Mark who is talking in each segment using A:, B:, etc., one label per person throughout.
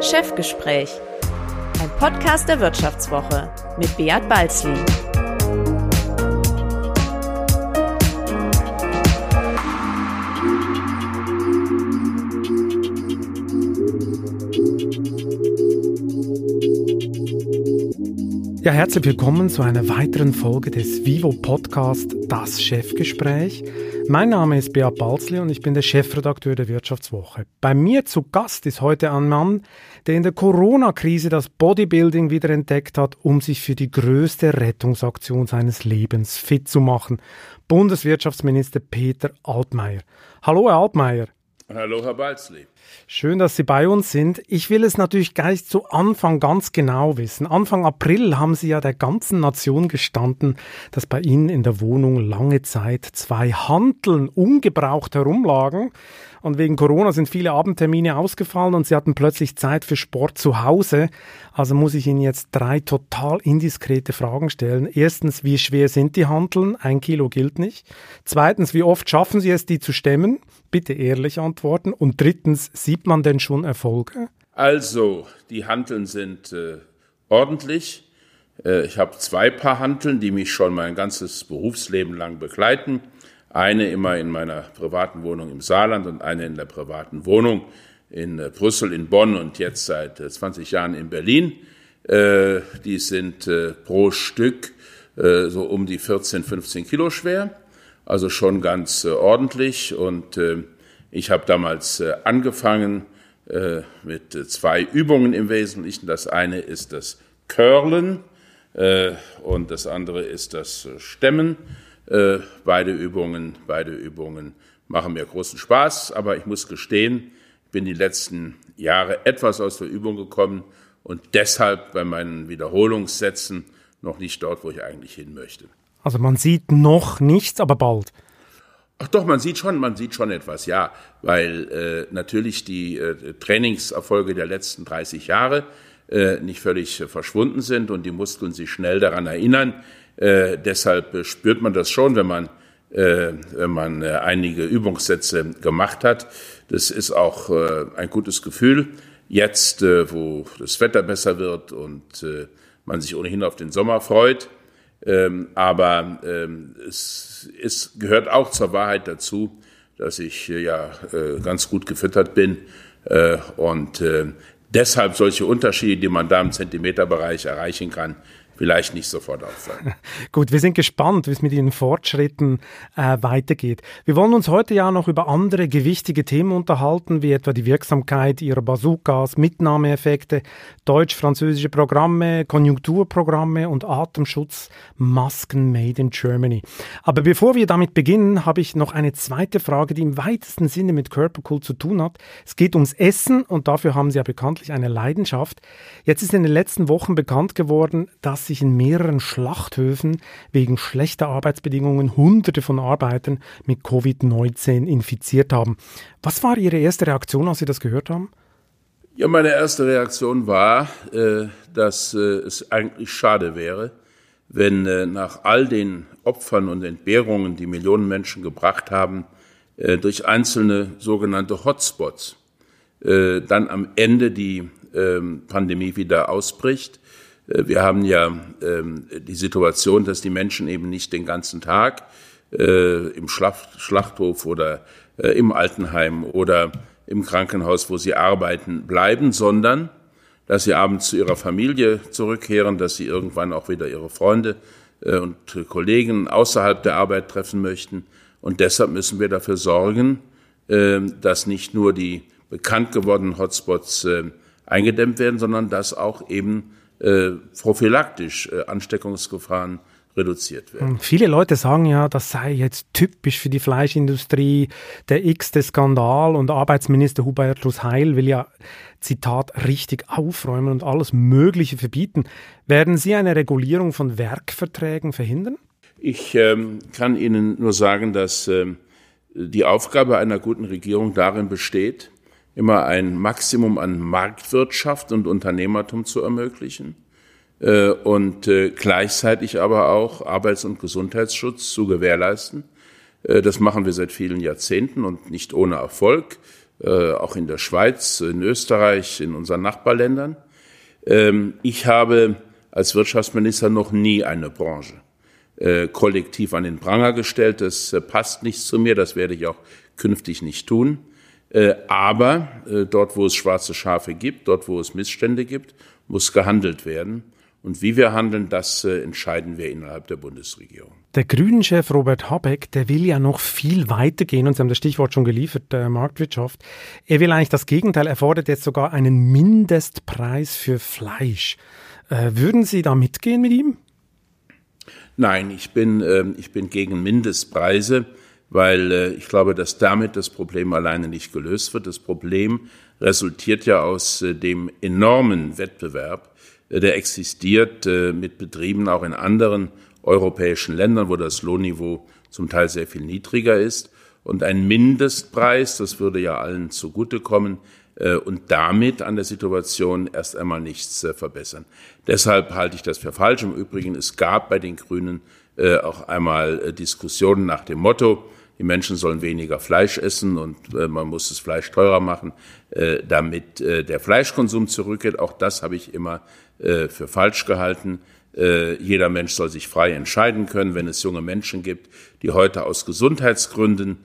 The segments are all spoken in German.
A: Chefgespräch, ein Podcast der Wirtschaftswoche mit Beat Balzli.
B: Ja, herzlich willkommen zu einer weiteren Folge des Vivo Podcast Das Chefgespräch. Mein Name ist Beat Balzli und ich bin der Chefredakteur der Wirtschaftswoche. Bei mir zu Gast ist heute ein Mann, der in der Corona-Krise das Bodybuilding wieder entdeckt hat, um sich für die größte Rettungsaktion seines Lebens fit zu machen. Bundeswirtschaftsminister Peter Altmaier. Hallo, Herr Altmaier.
C: Hallo, Herr Balzli.
B: Schön, dass Sie bei uns sind. Ich will es natürlich gleich zu Anfang ganz genau wissen. Anfang April haben Sie ja der ganzen Nation gestanden, dass bei Ihnen in der Wohnung lange Zeit zwei Hanteln ungebraucht herumlagen. Und wegen Corona sind viele Abendtermine ausgefallen und Sie hatten plötzlich Zeit für Sport zu Hause. Also muss ich Ihnen jetzt drei total indiskrete Fragen stellen. Erstens, wie schwer sind die Hanteln? Ein Kilo gilt nicht. Zweitens, wie oft schaffen Sie es, die zu stemmen? Bitte ehrlich antworten. Und drittens, sieht man denn schon Erfolge?
C: Also, die Hanteln sind äh, ordentlich. Äh, ich habe zwei Paar Hanteln, die mich schon mein ganzes Berufsleben lang begleiten. Eine immer in meiner privaten Wohnung im Saarland und eine in der privaten Wohnung in äh, Brüssel, in Bonn und jetzt seit 20 äh, Jahren in Berlin. Äh, die sind pro Stück so um die 14, 15 Kilo schwer also schon ganz ordentlich. Und ich habe damals angefangen mit zwei Übungen im Wesentlichen. Das eine ist das Curlen und das andere ist das Stemmen. Beide Übungen, beide Übungen machen mir großen Spaß, aber ich muss gestehen, ich bin die letzten Jahre etwas aus der Übung gekommen und deshalb bei meinen Wiederholungssätzen noch nicht dort, wo ich eigentlich hin möchte.
B: Also man sieht noch nichts, aber bald.
C: Ach doch, man sieht schon, man sieht schon etwas, ja, weil äh, natürlich die äh, Trainingserfolge der letzten 30 Jahre äh, nicht völlig äh, verschwunden sind und die Muskeln sich schnell daran erinnern. Äh, deshalb äh, spürt man das schon, wenn man, äh, wenn man äh, einige Übungssätze gemacht hat. Das ist auch äh, ein gutes Gefühl. Jetzt, wo das Wetter besser wird und man sich ohnehin auf den Sommer freut, ähm, aber ähm, es, es gehört auch zur Wahrheit dazu, dass ich ja ganz gut gefüttert bin und deshalb solche Unterschiede, die man da im Zentimeterbereich erreichen kann, vielleicht nicht sofort auffallen.
B: Gut, wir sind gespannt, wie es mit Ihren Fortschritten äh, weitergeht. Wir wollen uns heute ja noch über andere gewichtige Themen unterhalten, wie etwa die Wirksamkeit Ihrer Bazookas, Mitnahmeeffekte, deutsch-französische Programme, Konjunkturprogramme und Atemschutzmasken made in Germany. Aber bevor wir damit beginnen, habe ich noch eine zweite Frage, die im weitesten Sinne mit Körperkult zu tun hat. Es geht ums Essen und dafür haben Sie ja bekanntlich eine Leidenschaft. Jetzt ist in den letzten Wochen bekannt geworden, dass sich in mehreren Schlachthöfen wegen schlechter Arbeitsbedingungen Hunderte von Arbeitern mit Covid-19 infiziert haben. Was war Ihre erste Reaktion, als Sie das gehört haben?
C: Ja, meine erste Reaktion war, äh, dass äh, es eigentlich schade wäre, wenn äh, nach all den Opfern und Entbehrungen, die Millionen Menschen gebracht haben, durch einzelne sogenannte Hotspots dann am Ende die ähm, Pandemie wieder ausbricht wir haben ja ähm, die Situation, dass die Menschen eben nicht den ganzen Tag äh, im Schlachthof oder äh, im Altenheim oder im Krankenhaus, wo sie arbeiten, bleiben, sondern dass sie abends zu ihrer Familie zurückkehren, dass sie irgendwann auch wieder ihre Freunde und Kollegen außerhalb der Arbeit treffen möchten. Und deshalb müssen wir dafür sorgen, dass nicht nur die bekannt gewordenen Hotspots eingedämmt werden, sondern dass auch eben äh, prophylaktisch äh, Ansteckungsgefahren reduziert werden.
B: Hm, viele Leute sagen ja, das sei jetzt typisch für die Fleischindustrie, der x-te Skandal und Arbeitsminister Hubertus Heil will ja, Zitat, richtig aufräumen und alles Mögliche verbieten. Werden Sie eine Regulierung von Werkverträgen verhindern?
C: Ich ähm, kann Ihnen nur sagen, dass ähm, die Aufgabe einer guten Regierung darin besteht, immer ein Maximum an Marktwirtschaft und Unternehmertum zu ermöglichen äh, und äh, gleichzeitig aber auch Arbeits- und Gesundheitsschutz zu gewährleisten. Äh, das machen wir seit vielen Jahrzehnten und nicht ohne Erfolg. auch in der Schweiz, in Österreich, in unseren Nachbarländern. Ähm, ich habe als Wirtschaftsminister noch nie eine Branche kollektiv an den Pranger gestellt. Das passt nicht zu mir, das werde ich auch künftig nicht tun. Äh, aber äh, dort, wo es schwarze Schafe gibt, dort, wo es Missstände gibt, muss gehandelt werden. Und wie wir handeln, das äh, entscheiden wir innerhalb der Bundesregierung.
B: Der Grünen-Chef Robert Habeck, der will ja noch viel weiter gehen, und Sie haben das Stichwort schon geliefert, der Marktwirtschaft. Er will eigentlich das Gegenteil, er fordert jetzt sogar einen Mindestpreis für Fleisch. Äh, würden Sie da mitgehen mit ihm?
C: Nein, ich bin, äh, ich bin gegen Mindestpreise, weil äh, ich glaube, dass damit das Problem alleine nicht gelöst wird. Das Problem resultiert ja aus äh, dem enormen Wettbewerb äh, der existiert äh, mit Betrieben auch in anderen europäischen Ländern, wo das Lohnniveau zum Teil sehr viel niedriger ist. Und ein Mindestpreis, das würde ja allen zugutekommen äh, und damit an der Situation erst einmal nichts verbessern. Deshalb halte ich das für falsch. Im Übrigen, es gab bei den Grünen auch einmal Diskussionen nach dem Motto, die Menschen sollen weniger Fleisch essen und äh, man muss das Fleisch teurer machen, äh, damit äh, der Fleischkonsum zurückgeht. Auch das habe ich immer äh, für falsch gehalten. Äh, jeder Mensch soll sich frei entscheiden können, wenn es junge Menschen gibt, die heute aus Gesundheitsgründen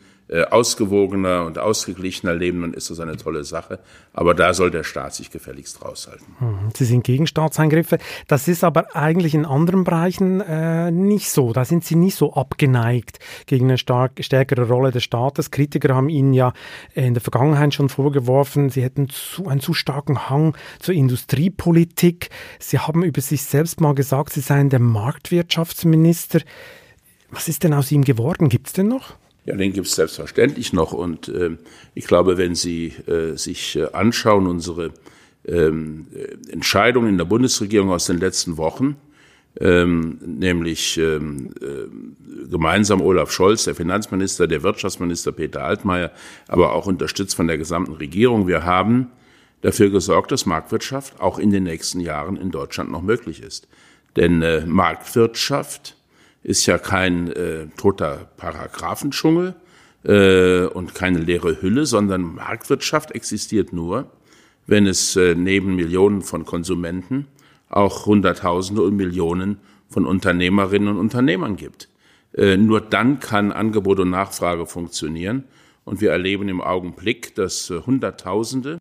C: ausgewogener und ausgeglichener leben, dann ist das eine tolle Sache. Aber da soll der Staat sich gefälligst raushalten.
B: Hm, Sie sind gegen Staatseingriffe. Das ist aber eigentlich in anderen Bereichen äh, nicht so. Da sind Sie nicht so abgeneigt gegen eine stark, stärkere Rolle des Staates. Kritiker haben Ihnen ja in der Vergangenheit schon vorgeworfen, Sie hätten zu, einen zu starken Hang zur Industriepolitik. Sie haben über sich selbst mal gesagt, Sie seien der Marktwirtschaftsminister. Was ist denn aus ihm geworden? Gibt es denn noch?
C: Ja, den gibt es selbstverständlich noch. Und äh, ich glaube, wenn Sie äh, sich äh, anschauen, unsere ähm, äh, Entscheidungen in der Bundesregierung aus den letzten Wochen, ähm, nämlich ähm, äh, gemeinsam Olaf Scholz, der Finanzminister, der Wirtschaftsminister Peter Altmaier, aber auch unterstützt von der gesamten Regierung. Wir haben dafür gesorgt, dass Marktwirtschaft auch in den nächsten Jahren in Deutschland noch möglich ist. Denn äh, Marktwirtschaft ist ja kein äh, toter Paragraphendschungel äh, und keine leere Hülle, sondern Marktwirtschaft existiert nur, wenn es äh, neben Millionen von Konsumenten auch Hunderttausende und Millionen von Unternehmerinnen und Unternehmern gibt. Äh, nur dann kann Angebot und Nachfrage funktionieren. Und wir erleben im Augenblick, dass äh, Hunderttausende,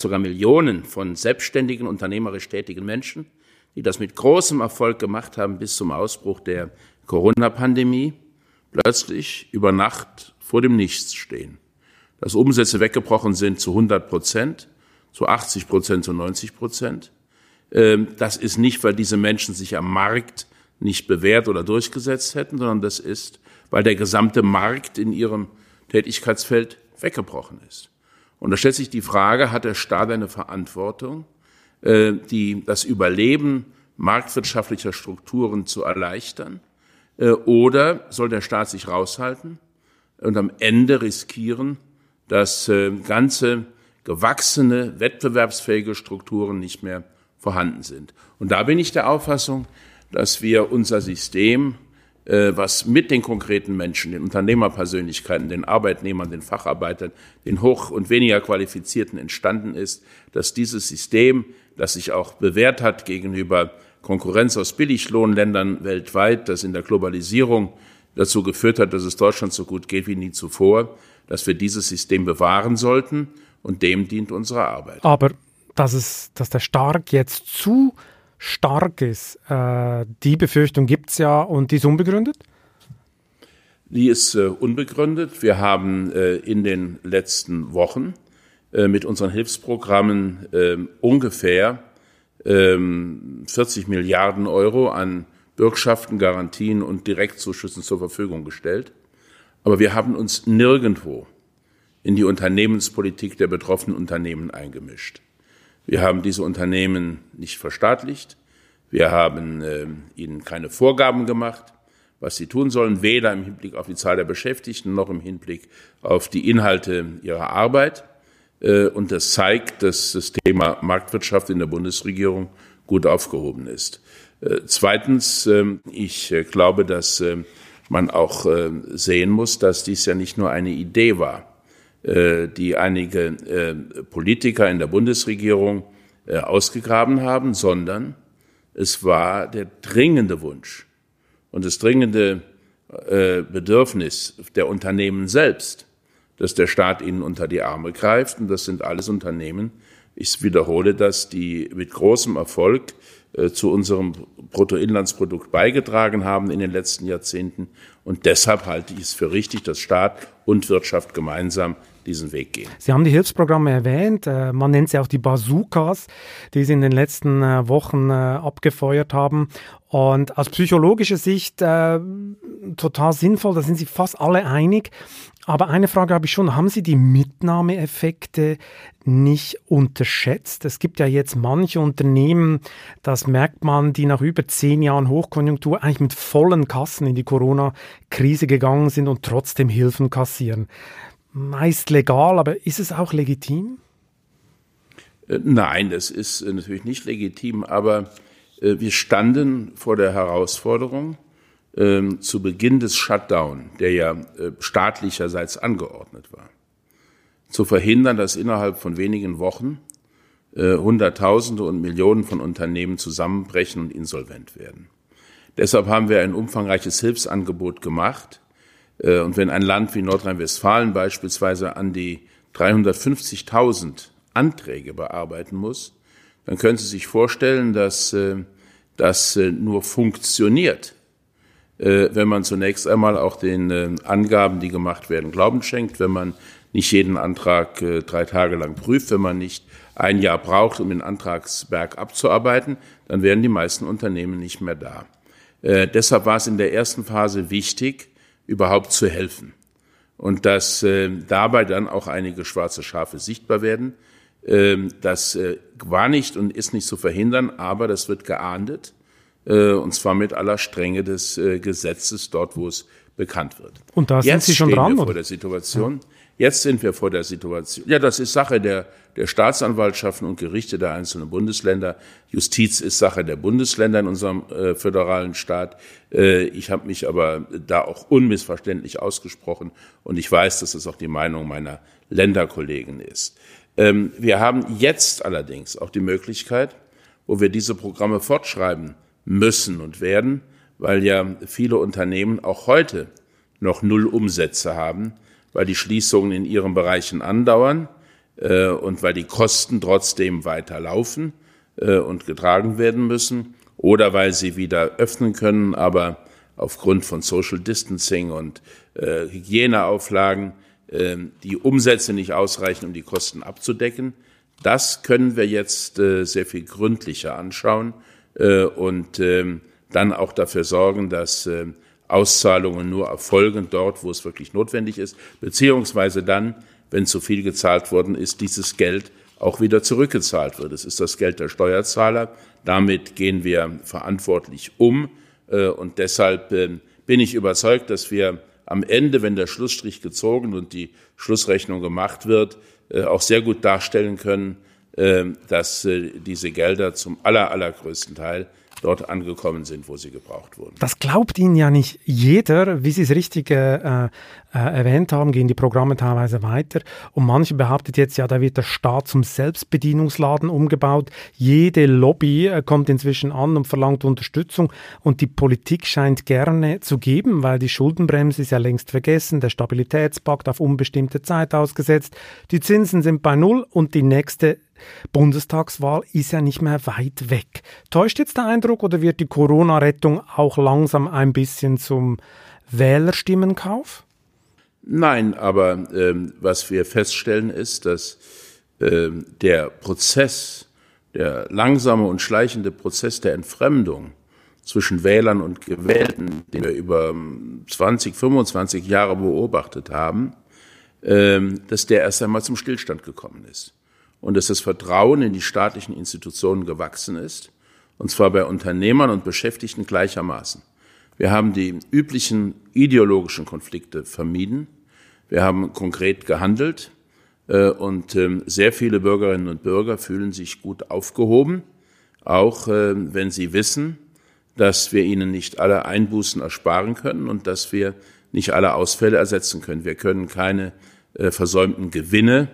C: sogar Millionen von selbstständigen, unternehmerisch tätigen Menschen die das mit großem Erfolg gemacht haben bis zum Ausbruch der Corona-Pandemie, plötzlich über Nacht vor dem Nichts stehen. Dass Umsätze weggebrochen sind zu 100 Prozent, zu 80 Prozent, zu 90 Prozent. Ähm, das ist nicht, weil diese Menschen sich am Markt nicht bewährt oder durchgesetzt hätten, sondern das ist, weil der gesamte Markt in ihrem Tätigkeitsfeld weggebrochen ist. Und da stellt sich die Frage, hat der Staat eine Verantwortung, die, das Überleben marktwirtschaftlicher Strukturen zu erleichtern? Äh, oder soll der Staat sich raushalten und am Ende riskieren, dass äh, ganze gewachsene, wettbewerbsfähige Strukturen nicht mehr vorhanden sind? Und da bin ich der Auffassung, dass wir unser System äh, was mit den konkreten Menschen, den Unternehmerpersönlichkeiten, den Arbeitnehmern, den Facharbeitern, den hoch und weniger qualifizierten entstanden ist, dass dieses System, das sich auch bewährt hat gegenüber Konkurrenz aus Billiglohnländern weltweit, das in der Globalisierung dazu geführt hat, dass es Deutschland so gut geht wie nie zuvor, dass wir dieses System bewahren sollten und dem dient unsere Arbeit.
B: Aber dass es, dass der Stark jetzt zu stark ist. Äh, die Befürchtung gibt es ja und die ist unbegründet?
C: Die ist äh, unbegründet. Wir haben äh, in den letzten Wochen mit unseren Hilfsprogrammen ähm, ungefähr 40 ähm, Milliarden Euro an Bürgschaften, Garantien und Direktzuschüssen zur Verfügung gestellt. Aber wir haben uns nirgendwo in die Unternehmenspolitik der betroffenen Unternehmen eingemischt. Wir haben diese Unternehmen nicht verstaatlicht. Wir haben äh, ihnen keine Vorgaben gemacht, was sie tun sollen, weder im Hinblick auf die Zahl der Beschäftigten noch im Hinblick auf die Inhalte ihrer Arbeit. Äh, und das zeigt, dass das Thema Marktwirtschaft in der Bundesregierung gut aufgehoben ist. Äh, zweitens, ähm, ich äh, glaube, dass ähm, man auch äh, sehen muss, dass dies ja nicht nur eine Idee war die einige Politiker in der Bundesregierung ausgegraben haben, sondern es war der dringende Wunsch und das dringende Bedürfnis der Unternehmen selbst, dass der Staat ihnen unter die Arme greift. Und das sind alles Unternehmen, ich wiederhole das, die mit großem Erfolg äh, zu unserem Bruttoinlandsprodukt beigetragen haben in den letzten Jahrzehnten. Und deshalb halte ich es für richtig, dass Staat und Wirtschaft gemeinsam diesen Weg gehen.
B: Sie haben die Hilfsprogramme erwähnt. Äh, man nennt sie auch die Bazookas, die Sie in den letzten äh, Wochen abgefeuert haben. Und aus psychologischer Sicht äh, total sinnvoll, da sind Sie fast alle einig. Aber eine Frage habe ich schon, haben Sie die Mitnahmeeffekte nicht unterschätzt? Es gibt ja jetzt manche Unternehmen, das merkt man, die nach über zehn Jahren Hochkonjunktur eigentlich mit vollen Kassen in die Corona-Krise gegangen sind und trotzdem Hilfen kassieren. Meist legal, aber ist es auch legitim?
C: Äh, nein, das ist äh, natürlich nicht legitim, aber äh, wir standen vor der Herausforderung, ähm, zu Beginn des Shutdown, der ja staatlicherseits angeordnet war, zu verhindern, dass innerhalb von wenigen Wochen Hunderttausende und Millionen von Unternehmen zusammenbrechen und insolvent werden. Deshalb haben wir ein umfangreiches Hilfsangebot gemacht. Äh, und wenn ein Land wie Nordrhein-Westfalen beispielsweise an die 350.000 Anträge bearbeiten muss, dann können Sie sich vorstellen, dass äh, das äh, nur funktioniert, wenn man zunächst einmal auch den Angaben, die gemacht werden, Glauben schenkt, wenn man nicht jeden Antrag drei Tage lang prüft, wenn man nicht ein Jahr braucht, um den Antragsberg abzuarbeiten, dann wären die meisten Unternehmen nicht mehr da. Deshalb war es in der ersten Phase wichtig, überhaupt zu helfen. Und dass äh, dabei dann auch einige schwarze Schafe sichtbar werden. Ähm, das äh, war nicht und ist nicht zu verhindern, aber das wird geahndet. Äh, und zwar mit aller Strenge des äh, Gesetzes dort, wo es bekannt wird.
B: Und da sind Sie schon dran?
C: Wir
B: oder?
C: vor der Situation. Ja. Jetzt sind wir vor der Situation. Ja, das ist Sache der, der Staatsanwaltschaften und Gerichte der einzelnen Bundesländer. Justiz ist Sache der Bundesländer in unserem äh, föderalen Staat. Äh, ich habe mich aber da auch unmissverständlich ausgesprochen und ich weiß, dass es auch die Meinung meiner Länderkollegen ist. Ähm, wir haben jetzt allerdings auch die Möglichkeit, wo wir diese Programme fortschreiben, müssen und werden, weil ja viele Unternehmen auch heute noch null Umsätze haben, weil die Schließungen in ihren Bereichen andauern äh, und weil die Kosten trotzdem weiterlaufen äh, und getragen werden müssen oder weil sie wieder öffnen können, aber aufgrund von Social Distancing und äh, Hygieneauflagen äh, die Umsätze nicht ausreichen, um die Kosten abzudecken. Das können wir jetzt äh, sehr viel gründlicher anschauen äh, und ähm, dann auch dafür sorgen, dass äh, Auszahlungen nur erfolgen dort, wo es wirklich notwendig ist, beziehungsweise dann, wenn zu viel gezahlt worden ist, dieses Geld auch wieder zurückgezahlt wird. Es ist das Geld der Steuerzahler. Damit gehen wir verantwortlich um. Äh, und deshalb ähm, bin ich überzeugt, dass wir am Ende, wenn der Schlussstrich gezogen und die Schlussrechnung gemacht wird, äh, auch sehr gut darstellen können, dass äh, diese Gelder zum aller, allergrößten Teil dort angekommen sind, wo sie gebraucht wurden.
B: Das glaubt Ihnen ja nicht jeder. Wie Sie es richtig äh, äh, erwähnt haben, gehen die Programme teilweise weiter. Und manche behauptet jetzt, ja, da wird der Staat zum Selbstbedienungsladen umgebaut. Jede Lobby äh, kommt inzwischen an und verlangt Unterstützung. Und die Politik scheint gerne zu geben, weil die Schuldenbremse ist ja längst vergessen, der Stabilitätspakt auf unbestimmte Zeit ausgesetzt. Die Zinsen sind bei Null und die nächste Bundestagswahl ist ja nicht mehr weit weg. Täuscht jetzt der Eindruck oder wird die Corona-Rettung auch langsam ein bisschen zum Wählerstimmenkauf?
C: Nein, aber ähm, was wir feststellen ist, dass ähm, der Prozess, der langsame und schleichende Prozess der Entfremdung zwischen Wählern und Gewählten, den wir über 20, ähm, 25 Jahre beobachtet haben, ähm, dass der erst einmal zum Stillstand gekommen ist und dass das Vertrauen in die staatlichen Institutionen gewachsen ist, und zwar bei Unternehmern und Beschäftigten gleichermaßen. Wir haben die üblichen ideologischen Konflikte vermieden. Wir haben konkret gehandelt äh, und ähm, sehr viele Bürgerinnen und Bürger fühlen sich gut aufgehoben, auch äh, wenn sie wissen, dass wir ihnen nicht alle Einbußen ersparen können und dass wir nicht alle Ausfälle ersetzen können. Wir können keine äh, versäumten Gewinne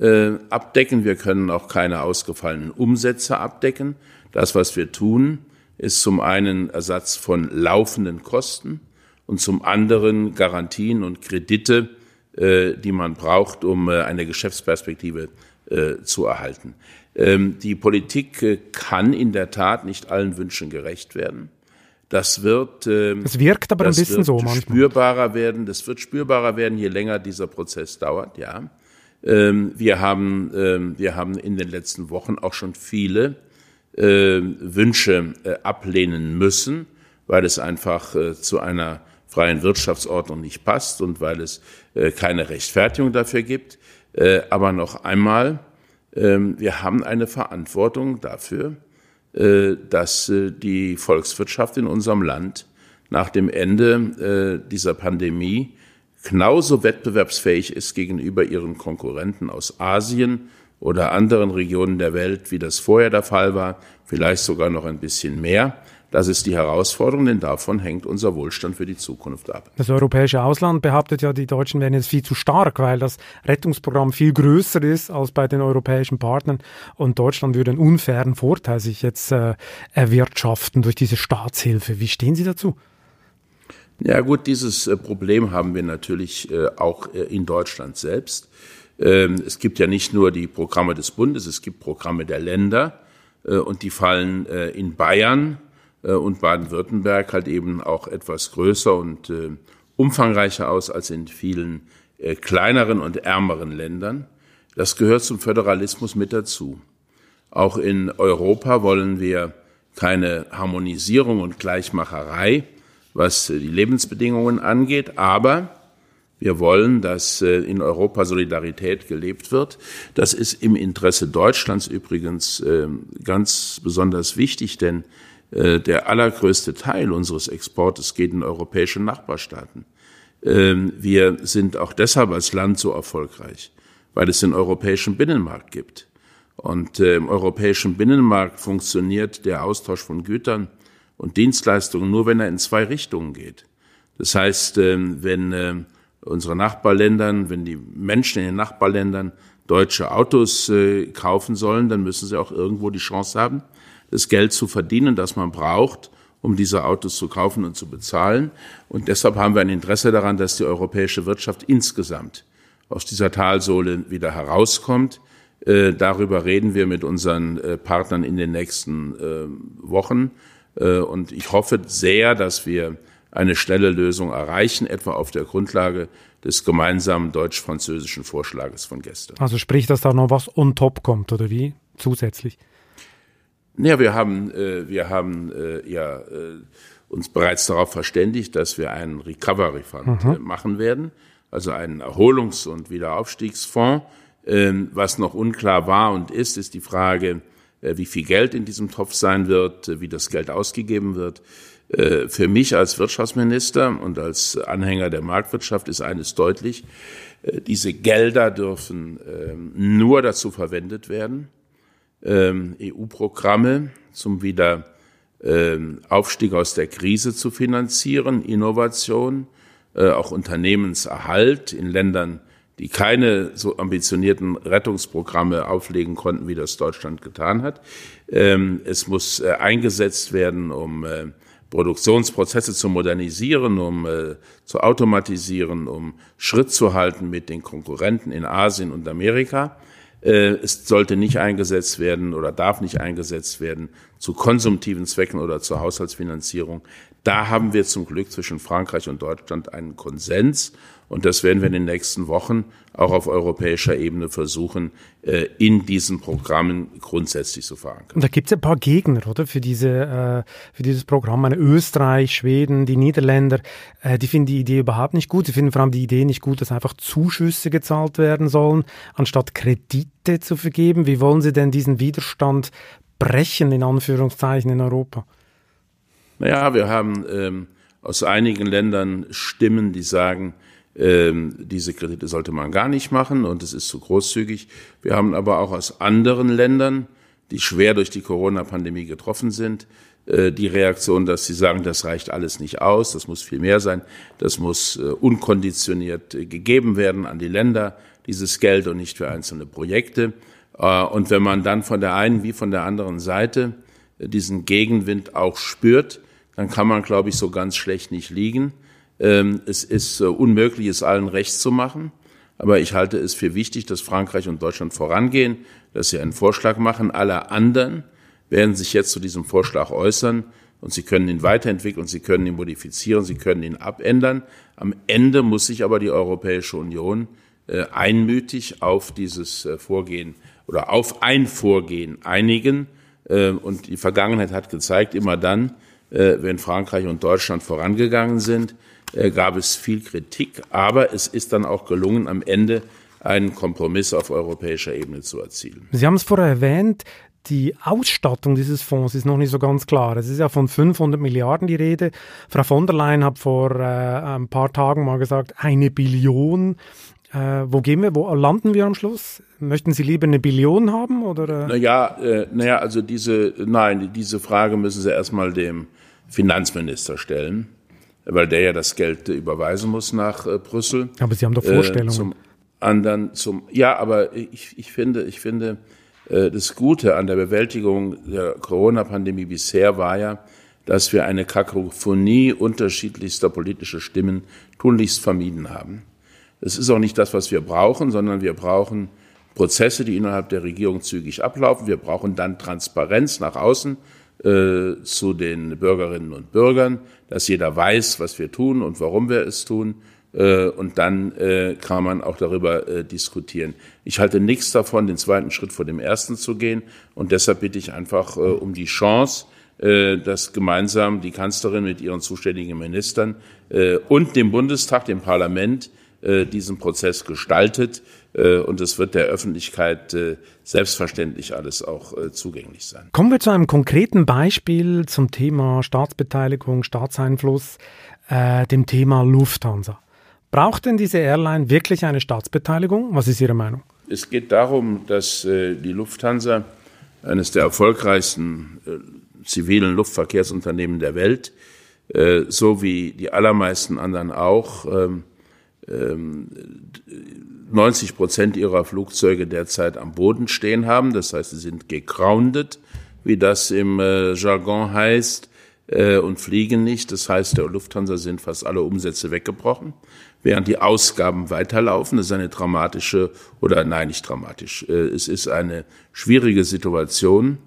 C: äh, abdecken. Wir können auch keine ausgefallenen Umsätze abdecken. Das, was wir tun, ist zum einen Ersatz von laufenden Kosten und zum anderen Garantien und Kredite, äh, die man braucht, um äh, eine Geschäftsperspektive zu erhalten. Ähm, die Politik kann in der Tat nicht allen Wünschen gerecht werden. Das wird,
B: ähm, es wirkt aber ein bisschen so
C: manchmal. spürbarer werden. Das wird spürbarer werden, je länger dieser Prozess dauert. Ja, wir haben, ähm, wir haben in den letzten Wochen auch schon viele äh, Wünsche äh, ablehnen müssen, weil es einfach äh, zu einer freien Wirtschaftsordnung nicht passt und weil es äh, keine Rechtfertigung dafür gibt. Aber noch einmal, ähm, wir haben eine Verantwortung dafür, dass die Volkswirtschaft in unserem Land nach dem Ende dieser Pandemie genauso wettbewerbsfähig ist gegenüber ihren Konkurrenten aus Asien oder anderen Regionen der Welt, wie das vorher der Fall war, vielleicht sogar noch ein bisschen mehr. Das ist die Herausforderung, denn davon hängt unser Wohlstand für die Zukunft ab.
B: Das europäische Ausland behauptet ja, die Deutschen wären jetzt viel zu stark, weil das Rettungsprogramm viel größer ist als bei den europäischen Partnern und Deutschland würde einen unfairen Vorteil sich jetzt äh, erwirtschaften durch diese Staatshilfe. Wie stehen Sie dazu?
C: Ja gut, dieses äh, Problem haben wir natürlich äh, auch äh, in Deutschland selbst. Ähm, es gibt ja nicht nur die Programme des Bundes, es gibt Programme der Länder und die fallen in Bayern und Baden-Württemberg halt eben auch etwas größer und umfangreicher aus als in vielen kleineren und ärmeren Ländern. Das gehört zum Föderalismus mit dazu. Auch in Europa wollen wir keine Harmonisierung und Gleichmacherei, was die Lebensbedingungen angeht, aber wir wollen, dass in Europa Solidarität gelebt wird. Das ist im Interesse Deutschlands übrigens ähm, ganz besonders wichtig, denn äh, der allergrößte Teil unseres Exportes geht in europäische Nachbarstaaten. Ähm, wir sind auch deshalb als Land so erfolgreich, weil es den europäischen Binnenmarkt gibt. Und äh, im europäischen Binnenmarkt funktioniert der Austausch von Gütern und Dienstleistungen nur, wenn er in zwei Richtungen geht. Das heißt, ähm, wenn äh, unsere Nachbarländern, wenn die Menschen in den Nachbarländern deutsche Autos kaufen sollen, dann müssen sie auch irgendwo die Chance haben, das Geld zu verdienen, das man braucht, um diese Autos zu kaufen und zu bezahlen. Und deshalb haben wir ein Interesse daran, dass die europäische Wirtschaft insgesamt aus dieser Talsohle wieder herauskommt. Äh, darüber reden wir mit unseren äh, Partnern in den nächsten äh, Wochen. Äh, und ich hoffe sehr, dass wir eine schnelle Lösung erreichen, etwa auf der Grundlage des gemeinsamen deutsch-französischen Vorschlages von gestern.
B: Also sprich, dass da noch was on top kommt, oder wie? Zusätzlich?
C: Ja, wir haben, äh, wir haben äh, ja äh, uns bereits darauf verständigt, dass wir einen Recovery Fund mhm. machen werden, also einen Erholungs- und Wiederaufstiegsfonds. Ähm, was noch unklar war und ist, ist die Frage, wie viel Geld in diesem Topf sein wird, äh, wie das Geld ausgegeben wird. Äh, für mich als Wirtschaftsminister und als Anhänger der Marktwirtschaft ist eines deutlich, äh, diese Gelder dürfen ähm, nur dazu verwendet werden, ähm, EU-Programme zum Wiederaufstieg ähm, aus der Krise zu finanzieren, Innovation, äh, auch Unternehmenserhalt in Ländern, die keine so ambitionierten Rettungsprogramme auflegen konnten, wie das Deutschland getan hat. Ähm, es muss äh, eingesetzt werden, um äh, Produktionsprozesse zu modernisieren, um äh, zu automatisieren, um Schritt zu halten mit den Konkurrenten in Asien und Amerika. Es sollte nicht eingesetzt werden oder darf nicht eingesetzt werden zu konsumtiven Zwecken oder zur Haushaltsfinanzierung. Da haben wir zum Glück zwischen Frankreich und Deutschland einen Konsens. Und das werden wir in den nächsten Wochen auch auf europäischer Ebene versuchen, äh, in diesen Programmen grundsätzlich zu verankern.
B: Und da gibt es ein paar Gegner, oder, für, diese, äh, für dieses Programm. Eine Österreich, Schweden, die Niederländer, äh, die finden die Idee überhaupt nicht gut. Sie finden vor allem die Idee nicht gut, dass einfach Zuschüsse gezahlt werden sollen, anstatt Kredite zu vergeben. Wie wollen Sie denn diesen Widerstand brechen, in Anführungszeichen, in Europa?
C: Naja, wir haben ähm, aus einigen Ländern Stimmen, die sagen, ähm, diese Kredite sollte man gar nicht machen und es ist zu großzügig. Wir haben aber auch aus anderen Ländern, die schwer durch die Corona-Pandemie getroffen sind, äh, die Reaktion, dass sie sagen, das reicht alles nicht aus, das muss viel mehr sein, das muss äh, unkonditioniert äh, gegeben werden an die Länder, dieses Geld und nicht für einzelne Projekte. Und wenn man dann von der einen wie von der anderen Seite diesen Gegenwind auch spürt, dann kann man, glaube ich, so ganz schlecht nicht liegen. Ähm, es ist unmöglich, es allen recht zu machen. Aber ich halte es für wichtig, dass Frankreich und Deutschland vorangehen, dass sie einen Vorschlag machen. Alle anderen werden sich jetzt zu diesem Vorschlag äußern und Sie können ihn weiterentwickeln, Sie können ihn modifizieren, Sie können ihn abändern. Am Ende muss sich aber die Europäische Union äh, einmütig auf dieses äh, Vorgehen oder auf ein Vorgehen einigen. Äh, und die Vergangenheit hat gezeigt, immer dann, äh, wenn Frankreich und Deutschland vorangegangen sind, äh, gab es viel Kritik, aber es ist dann auch gelungen, am Ende einen Kompromiss auf europäischer Ebene zu erzielen.
B: Sie haben es vorher erwähnt, die Ausstattung dieses Fonds ist noch nicht so ganz klar. Es ist ja von 500 Milliarden die Rede. Frau von der Leyen hat vor äh, ein paar Tagen mal gesagt, eine Billion. Äh, wo gehen wir? Wo landen wir am Schluss? Möchten Sie lieber eine Billion haben oder?
C: Äh? Naja, äh, naja, also diese, nein, diese Frage müssen Sie erstmal dem Finanzminister stellen, weil der ja das Geld überweisen muss nach äh, Brüssel.
B: Aber Sie haben doch Vorstellungen. Äh,
C: zum anderen, zum, ja, aber ich, ich finde, ich finde, äh, das Gute an der Bewältigung der Corona-Pandemie bisher war ja, dass wir eine Kakophonie unterschiedlichster politischer Stimmen tunlichst vermieden haben. Es ist auch nicht das, was wir brauchen, sondern wir brauchen Prozesse, die innerhalb der Regierung zügig ablaufen. Wir brauchen dann Transparenz nach außen äh, zu den Bürgerinnen und Bürgern, dass jeder weiß, was wir tun und warum wir es tun. Äh, und dann äh, kann man auch darüber diskutieren. Ich halte nichts davon, den zweiten Schritt vor dem ersten zu gehen. Und deshalb bitte ich einfach um die Chance, dass gemeinsam die Kanzlerin mit ihren zuständigen Ministern und dem Bundestag, dem Parlament, diesen Prozess gestaltet. Und es wird der Öffentlichkeit selbstverständlich alles auch zugänglich sein.
B: Kommen wir zu einem konkreten Beispiel zum Thema Staatsbeteiligung, Staatseinfluss, dem Thema Lufthansa. Braucht denn diese Airline wirklich eine Staatsbeteiligung? Was ist Ihre Meinung?
C: Es geht darum, dass äh, die Lufthansa, eines der erfolgreichsten äh, zivilen Luftverkehrsunternehmen der Welt, äh, so wie die allermeisten anderen auch, 90 ähm, ähm, Prozent ihrer Flugzeuge derzeit am Boden stehen haben. Das heißt, sie sind gegroundet, wie das im äh, Jargon heißt, äh, und fliegen nicht. Das heißt, der Lufthansa sind fast alle Umsätze weggebrochen während die Ausgaben weiterlaufen. Das ist eine dramatische, oder nein, nicht dramatisch. Äh, es ist eine schwierige Situation.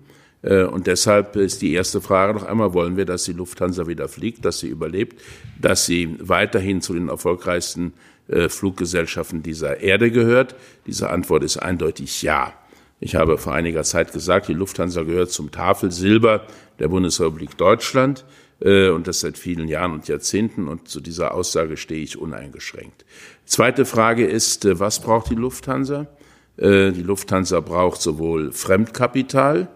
C: Äh, und deshalb ist die erste Frage noch einmal, wollen wir, dass die Lufthansa wieder fliegt, dass sie überlebt, dass sie weiterhin zu den erfolgreichsten äh, Fluggesellschaften dieser Erde gehört? Diese Antwort ist eindeutig ja. Ich habe vor einiger Zeit gesagt, die Lufthansa gehört zum Tafelsilber der Bundesrepublik Deutschland. Äh, und das seit vielen Jahren und Jahrzehnten. Und zu dieser Aussage stehe ich uneingeschränkt. Zweite Frage ist, was braucht die Lufthansa? Die Lufthansa braucht sowohl Fremdkapital,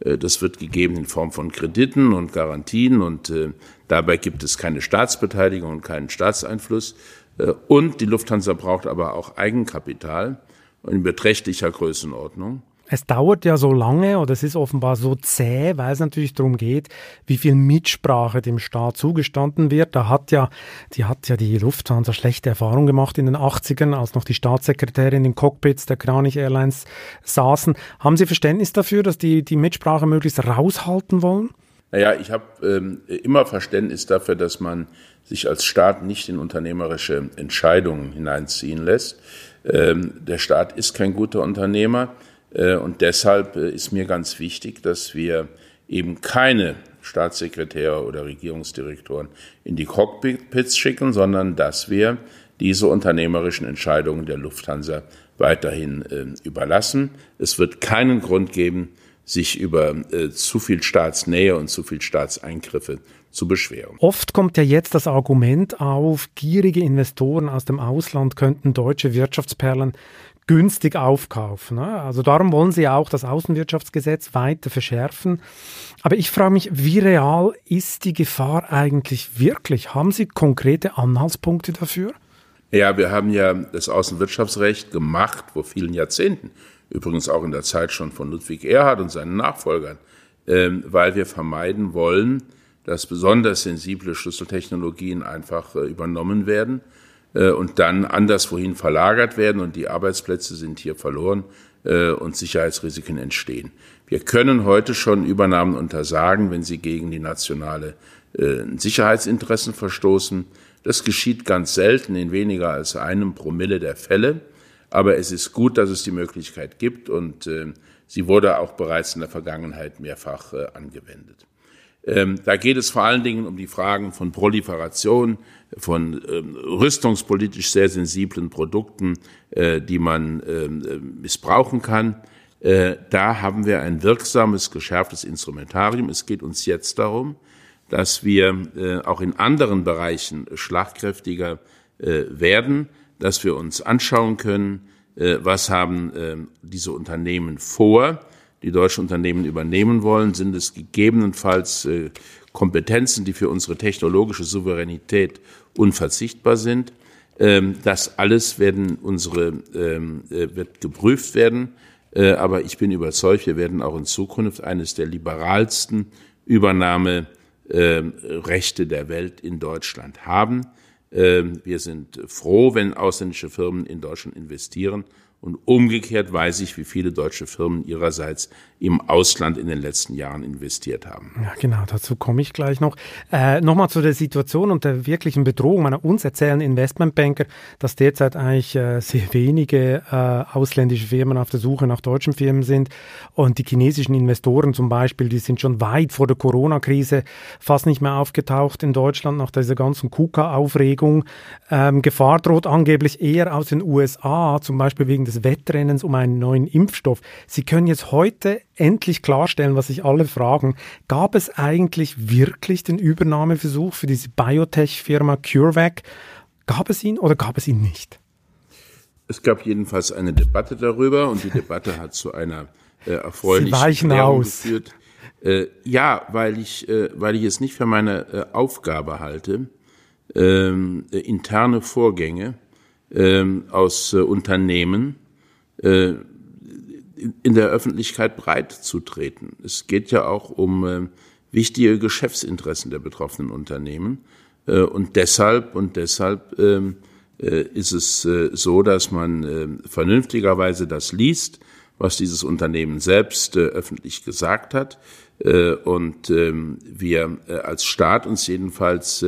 C: das wird gegeben in Form von Krediten und Garantien und dabei gibt es keine Staatsbeteiligung und keinen Staatseinfluss. Und die Lufthansa braucht aber auch Eigenkapital in beträchtlicher Größenordnung
B: es dauert ja so lange oder es ist offenbar so zäh, weil es natürlich darum geht, wie viel Mitsprache dem Staat zugestanden wird. Da hat ja, die hat ja die Lufthansa schlechte Erfahrungen gemacht in den 80ern, als noch die Staatssekretärin in den Cockpits der Kranich Airlines saßen. Haben Sie Verständnis dafür, dass die die Mitsprache möglichst raushalten wollen?
C: Naja, ich habe ähm, immer Verständnis dafür, dass man sich als Staat nicht in unternehmerische Entscheidungen hineinziehen lässt. Ähm, der Staat ist kein guter Unternehmer. Äh, und deshalb äh, ist mir ganz wichtig, dass wir eben keine Staatssekretäre oder Regierungsdirektoren in die Cockpits schicken, sondern dass wir diese unternehmerischen Entscheidungen der Lufthansa weiterhin äh, überlassen. Es wird keinen Grund geben, sich über äh, zu viel Staatsnähe und zu viel Staatseingriffe zu beschweren.
B: Oft kommt ja jetzt das Argument auf, gierige Investoren aus dem Ausland könnten deutsche Wirtschaftsperlen günstig aufkaufen. Ne? Also darum wollen sie auch das Außenwirtschaftsgesetz weiter verschärfen. Aber ich frage mich, wie real ist die Gefahr eigentlich wirklich? Haben Sie konkrete Anhaltspunkte dafür?
C: Ja, wir haben ja das Außenwirtschaftsrecht gemacht vor vielen Jahrzehnten. Übrigens auch in der Zeit schon von Ludwig Erhard und seinen Nachfolgern ähm, weil wir vermeiden wollen, dass besonders sensible Schlüsseltechnologien einfach äh, übernommen werden und dann anderswohin verlagert werden und die Arbeitsplätze sind hier verloren äh, und Sicherheitsrisiken entstehen. Wir können heute schon Übernahmen untersagen, wenn sie gegen die nationale Sicherheitsinteressen verstoßen. Das geschieht ganz selten in weniger als einem Promille der Fälle. Aber es ist gut, dass es die Möglichkeit gibt und sie wurde auch bereits in der Vergangenheit mehrfach angewendet. Ähm, da geht es vor allen Dingen um die Fragen von Proliferation, von ähm, rüstungspolitisch sehr sensiblen Produkten, äh, die man ähm, äh, missbrauchen kann. Äh, da haben wir ein wirksames, geschärftes Instrumentarium. Es geht uns jetzt darum, dass wir äh, auch in anderen Bereichen schlagkräftiger äh, werden, dass wir uns anschauen können, äh, was haben diese Unternehmen vor, die deutsche Unternehmen übernehmen wollen, sind es gegebenenfalls äh, Kompetenzen, die für unsere technologische Souveränität unverzichtbar sind. Ähm, das alles werden unsere, ähm, äh, wird geprüft werden. Äh, aber ich bin überzeugt, wir werden auch in Zukunft eines der liberalsten Übernahmerechte ähm, der Welt in Deutschland haben. Wir sind froh, wenn ausländische Firmen in Deutschland investieren und umgekehrt weiß ich, wie viele deutsche Firmen ihrerseits im Ausland in den letzten Jahren investiert haben.
B: Ja, genau, dazu komme ich gleich noch. Äh, Nochmal zu der Situation und der wirklichen Bedrohung meiner uns erzählen Investmentbanker, dass derzeit eigentlich äh, sehr wenige äh, ausländische Firmen auf der Suche nach deutschen Firmen sind und die chinesischen Investoren zum Beispiel, die sind schon weit vor der Corona-Krise fast nicht mehr aufgetaucht in Deutschland nach dieser ganzen KUKA-Aufregung. Ähm, Gefahr droht angeblich eher aus den USA, zum Beispiel wegen des des Wettrennens um einen neuen Impfstoff. Sie können jetzt heute endlich klarstellen, was sich alle fragen. Gab es eigentlich wirklich den Übernahmeversuch für diese Biotech-Firma CureVac? Gab es ihn oder gab es ihn nicht?
C: Es gab jedenfalls eine Debatte darüber und die Debatte hat zu einer äh, erfreulichen
B: aus.
C: geführt. Äh, ja, weil ich, äh, weil ich es nicht für meine äh, Aufgabe halte, ähm, äh, interne Vorgänge ähm, aus äh, Unternehmen äh, in der Öffentlichkeit breit zu treten. Es geht ja auch um äh, wichtige Geschäftsinteressen der betroffenen Unternehmen. Äh, und deshalb, und deshalb ähm, ist es so, dass man vernünftigerweise das liest, was dieses Unternehmen selbst öffentlich gesagt hat. Und ähm, wir als Staat uns jedenfalls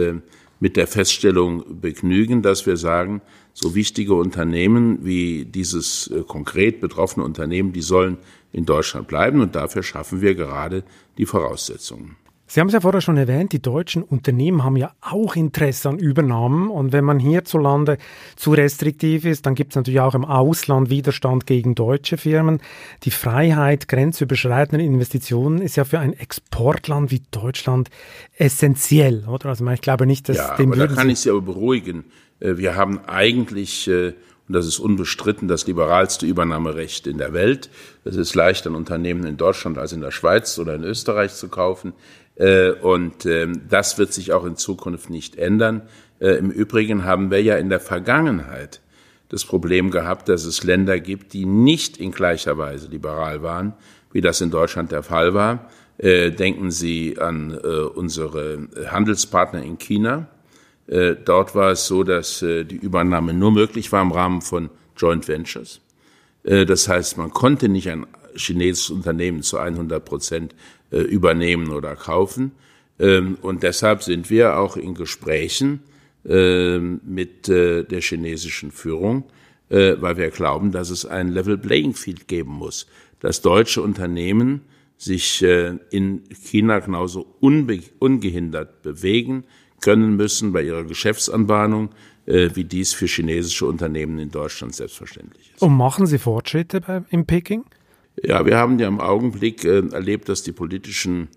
C: mit der Feststellung begnügen, dass wir sagen, so wichtige Unternehmen wie dieses äh, konkret betroffene Unternehmen, die sollen in Deutschland bleiben und dafür schaffen wir gerade die Voraussetzungen.
B: Sie haben es ja vorher schon erwähnt, die deutschen Unternehmen haben ja auch Interesse an Übernahmen. Und wenn man hierzulande zu restriktiv ist, dann gibt es natürlich auch im Ausland Widerstand gegen deutsche Firmen. Die Freiheit grenzüberschreitender Investitionen ist ja für ein Exportland wie Deutschland essentiell, oder? Also ich glaube nicht, dass
C: ja, dem aber da kann ich Sie aber beruhigen. Äh, wir haben eigentlich, äh, und das ist unbestritten, das liberalste Übernahmerecht in der Welt. Es ist leicht, ein Unternehmen in Deutschland als in der Schweiz oder in Österreich zu kaufen. Äh, und ähm, das wird sich auch in Zukunft nicht ändern. Im Übrigen haben wir ja in der Vergangenheit das Problem gehabt, dass es Länder gibt, die nicht in gleicher Weise liberal waren, wie das in Deutschland der Fall war. Denken Sie an unsere Handelspartner in China äh, dort war es so, dass äh, die Übernahme nur möglich war im Rahmen von Joint Ventures. Äh, das heißt, man konnte nicht ein chinesisches Unternehmen zu 100 Prozent übernehmen oder kaufen. Ähm, und deshalb sind wir auch in Gesprächen ähm, mit der chinesischen Führung, weil wir glauben, dass es ein Level Playing Field geben muss, dass deutsche Unternehmen sich in China genauso ungehindert bewegen können müssen bei ihrer Geschäftsanbahnung, äh, wie dies für chinesische Unternehmen in Deutschland selbstverständlich ist.
B: Und machen Sie Fortschritte bei, in Peking?
C: Ja, wir haben ja im Augenblick äh, erlebt, dass die politischen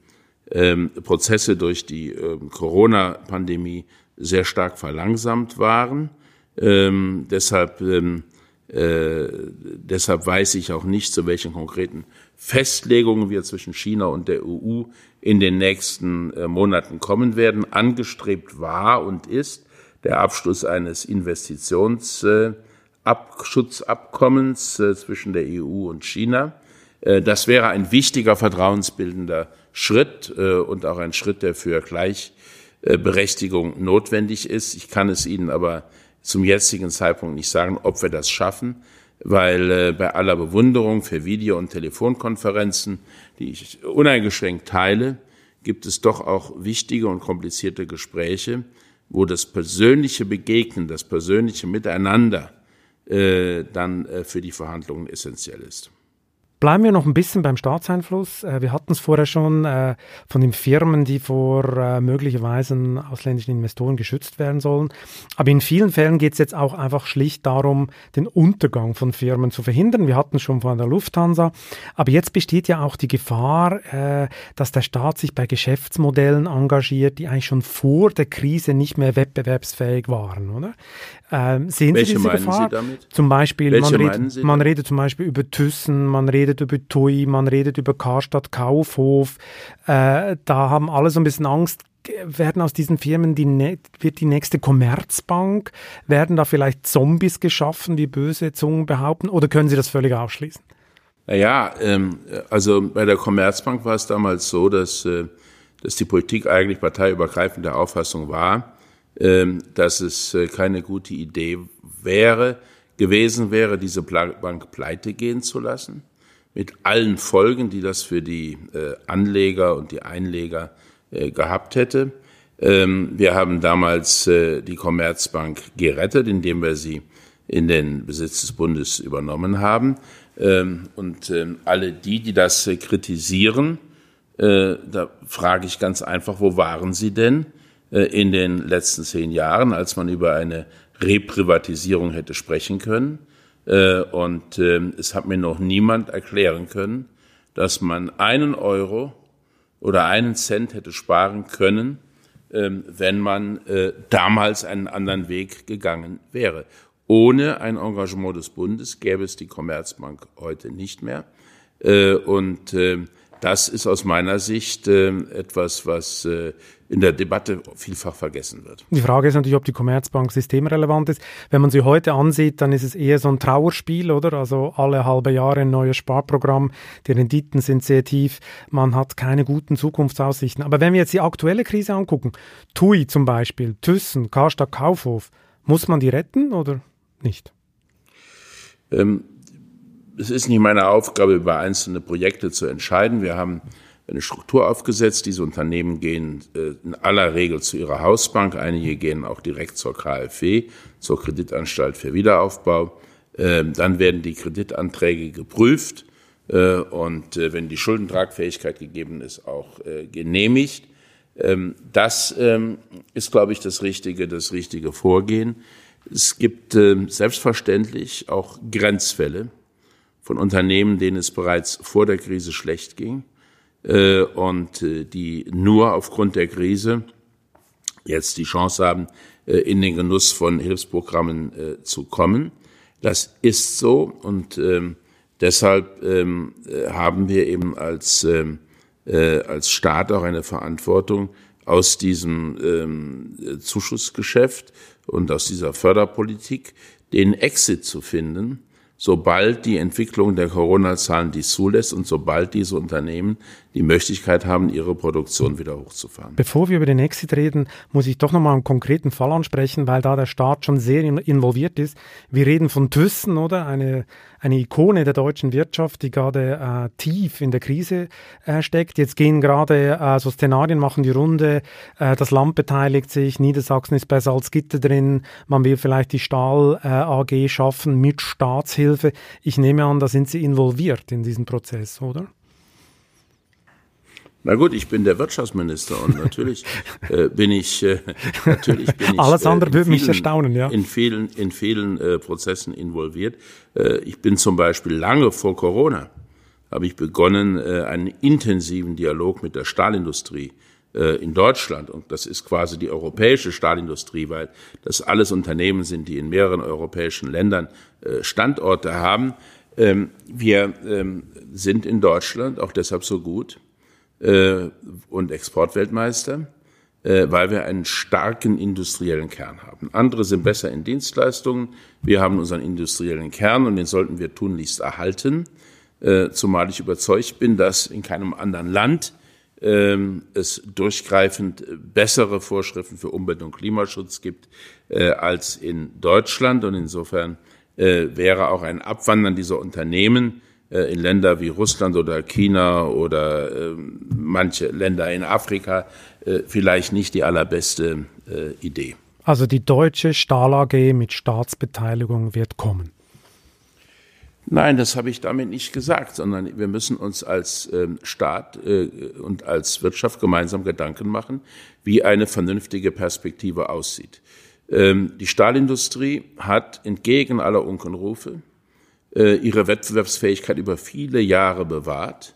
C: ähm, Prozesse durch die äh, Corona-Pandemie sehr stark verlangsamt waren. Ähm, deshalb, ähm, äh, deshalb weiß ich auch nicht, zu welchen konkreten Festlegungen wir zwischen China und der EU in den nächsten äh, Monaten kommen werden. Angestrebt war und ist der Abschluss eines Investitionsschutzabkommens äh, zwischen der EU und China. Äh, das wäre ein wichtiger vertrauensbildender Schritt äh, und auch ein Schritt, der für Gleichberechtigung notwendig ist. Ich kann es Ihnen aber zum jetzigen Zeitpunkt nicht sagen, ob wir das schaffen, weil äh, bei aller Bewunderung für Video- und Telefonkonferenzen, die ich uneingeschränkt teile, gibt es doch auch wichtige und komplizierte Gespräche, wo das persönliche Begegnen, das persönliche Miteinander äh, dann äh, für die Verhandlungen essentiell ist.
B: Bleiben wir noch ein bisschen beim Staatseinfluss. Äh, wir hatten es vorher schon äh, von den Firmen, die vor äh, möglicherweise ausländischen Investoren geschützt werden sollen. Aber in vielen Fällen geht es jetzt auch einfach schlicht darum, den Untergang von Firmen zu verhindern. Wir hatten es schon von der Lufthansa. Aber jetzt besteht ja auch die Gefahr, dass der Staat sich bei Geschäftsmodellen engagiert, die eigentlich schon vor der Krise nicht mehr wettbewerbsfähig waren, oder? Ähm, sehen Welche Sie diese Gefahr? Sie damit? Zum Beispiel, man redet, man redet zum Beispiel über Thyssen, man redet über TUI, man redet über Karstadt Kaufhof. Äh, da haben alle so ein bisschen Angst, werden aus diesen Firmen die wird die nächste Commerzbank? Werden da vielleicht Zombies geschaffen, wie böse Zungen behaupten? Oder können Sie das völlig ausschließen?
C: Naja, ähm, also bei der Commerzbank war es damals so, dass, äh, dass die Politik eigentlich parteiübergreifende Auffassung war, ähm, dass es äh, keine gute Idee wäre, gewesen wäre, diese Bank pleite gehen zu lassen, mit allen Folgen, die das für die äh, Anleger und die Einleger äh, gehabt hätte. Ähm, wir haben damals die Commerzbank gerettet, indem wir sie in den Besitz des Bundes übernommen haben. Ähm, und alle die, die das kritisieren, da frage ich ganz einfach, wo waren sie denn? Äh, in den letzten zehn Jahren, als man über eine Reprivatisierung hätte sprechen können. Äh, und ähm, es hat mir noch niemand erklären können, dass man einen Euro oder einen Cent hätte sparen können, ähm, wenn man äh, damals einen anderen Weg gegangen wäre. Ohne ein Engagement des Bundes gäbe es die Commerzbank heute nicht mehr. Und ähm, das ist aus meiner Sicht äh, etwas, was äh, in der Debatte vielfach vergessen wird.
B: Die Frage ist natürlich, ob die Commerzbank systemrelevant ist. Wenn man sie heute ansieht, dann ist es eher so ein Trauerspiel, oder? Also alle halbe Jahre ein neues Sparprogramm, die Renditen sind sehr tief, man hat keine guten Zukunftsaussichten. Aber wenn wir jetzt die aktuelle Krise angucken, TUI zum Beispiel, Thyssen, Karstadt Kaufhof, muss man die retten oder nicht?
C: Ähm, es ist nicht meine Aufgabe, über einzelne Projekte zu entscheiden. Wir haben eine Struktur aufgesetzt. Diese Unternehmen gehen äh, in aller Regel zu ihrer Hausbank. Einige gehen auch direkt zur KfW, zur Kreditanstalt für Wiederaufbau. Ähm, dann werden die Kreditanträge geprüft äh, und äh, wenn die Schuldentragfähigkeit gegeben ist, auch genehmigt. Ähm, das ähm, ist, glaube ich, das richtige, das richtige Vorgehen. Es gibt selbstverständlich auch Grenzfälle von Unternehmen, denen es bereits vor der Krise schlecht ging und äh, die nur aufgrund der Krise jetzt die Chance haben, äh, in den Genuss von Hilfsprogrammen äh, zu kommen. Das ist so und ähm, deshalb ähm, äh, haben wir eben als, ähm, äh, als Staat auch eine Verantwortung, aus diesem Zuschussgeschäft und aus dieser Förderpolitik den Exit zu finden, sobald die Entwicklung der Corona-Zahlen dies zulässt und sobald diese Unternehmen die Möglichkeit haben, ihre Produktion wieder hochzufahren.
B: Bevor wir über den Exit reden, muss ich doch nochmal einen konkreten Fall ansprechen, weil da der Staat schon sehr involviert ist. Wir reden von Thyssen, oder? Eine, eine Ikone der deutschen Wirtschaft, die gerade äh, tief in der Krise äh, steckt. Jetzt gehen gerade äh, so Szenarien, machen die Runde, äh, das Land beteiligt sich, Niedersachsen ist bei Salzgitter drin, man will vielleicht die Stahl äh, AG schaffen mit Staatshilfe. Ich nehme an, da sind Sie involviert in diesen Prozess, oder?
C: Na gut, ich bin der Wirtschaftsminister und natürlich äh, bin ich äh, natürlich bin ich
B: alles andere äh, würde mich erstaunen, ja.
C: In vielen in vielen äh, Prozessen involviert. Äh, ich bin zum Beispiel lange vor Corona habe ich begonnen äh, einen intensiven Dialog mit der Stahlindustrie äh, in Deutschland und das ist quasi die europäische Stahlindustrie, weil das alles Unternehmen sind, die in mehreren europäischen Ländern äh, Standorte haben. Ähm, wir ähm, sind in Deutschland auch deshalb so gut äh, und Exportweltmeister, äh, weil wir einen starken industriellen Kern haben. Andere sind besser in Dienstleistungen. Wir haben unseren industriellen Kern und den sollten wir tunlichst erhalten. äh, zumal ich überzeugt bin, dass in keinem anderen Land ähm, es durchgreifend bessere Vorschriften für Umwelt- und Klimaschutz gibt äh, als in Deutschland. Und insofern äh, wäre auch ein Abwandern dieser Unternehmen in Länder wie Russland oder China oder äh, manche Länder in Afrika äh, vielleicht nicht die allerbeste äh, Idee.
B: Also die deutsche Stahl AG mit Staatsbeteiligung wird kommen.
C: Nein, das habe ich damit nicht gesagt, sondern wir müssen uns als ähm, Staat äh, und als Wirtschaft gemeinsam Gedanken machen, wie eine vernünftige Perspektive aussieht. Ähm, die Stahlindustrie hat entgegen aller Unkenrufe äh, ihre Wettbewerbsfähigkeit über viele Jahre bewahrt.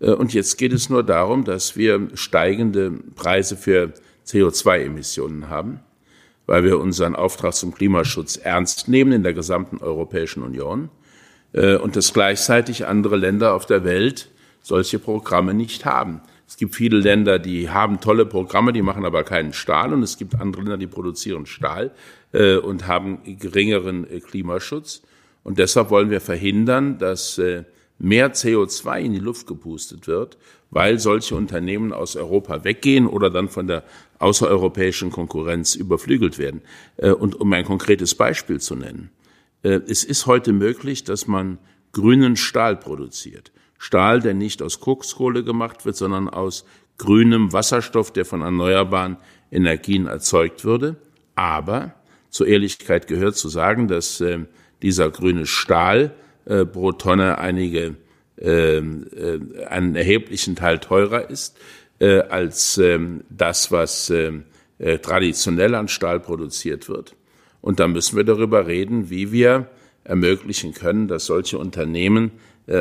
C: Äh, und jetzt geht es nur darum, dass wir steigende Preise für CO2-Emissionen haben, weil wir unseren Auftrag zum Klimaschutz ernst nehmen in der gesamten Europäischen Union äh, und dass gleichzeitig andere Länder auf der Welt solche Programme nicht haben. Es gibt viele Länder, die haben tolle Programme, die machen aber keinen Stahl und es gibt andere Länder, die produzieren Stahl äh, und haben geringeren äh, Klimaschutz. Und deshalb wollen wir verhindern, dass äh, mehr CO2 in die Luft gepustet wird, weil solche Unternehmen aus Europa weggehen oder dann von der außereuropäischen Konkurrenz überflügelt werden. Äh, und um ein konkretes Beispiel zu nennen. Äh, es ist heute möglich, dass man grünen Stahl produziert. Stahl, der nicht aus Kokskohle gemacht wird, sondern aus grünem Wasserstoff, der von erneuerbaren Energien erzeugt würde. Aber zur Ehrlichkeit gehört zu sagen, dass dieser grüne Stahl äh, pro Tonne einige äh, äh, einen erheblichen Teil teurer ist äh, als äh, das, was äh, äh, traditionell an Stahl produziert wird. Und da müssen wir darüber reden, wie wir ermöglichen können, dass solche Unternehmen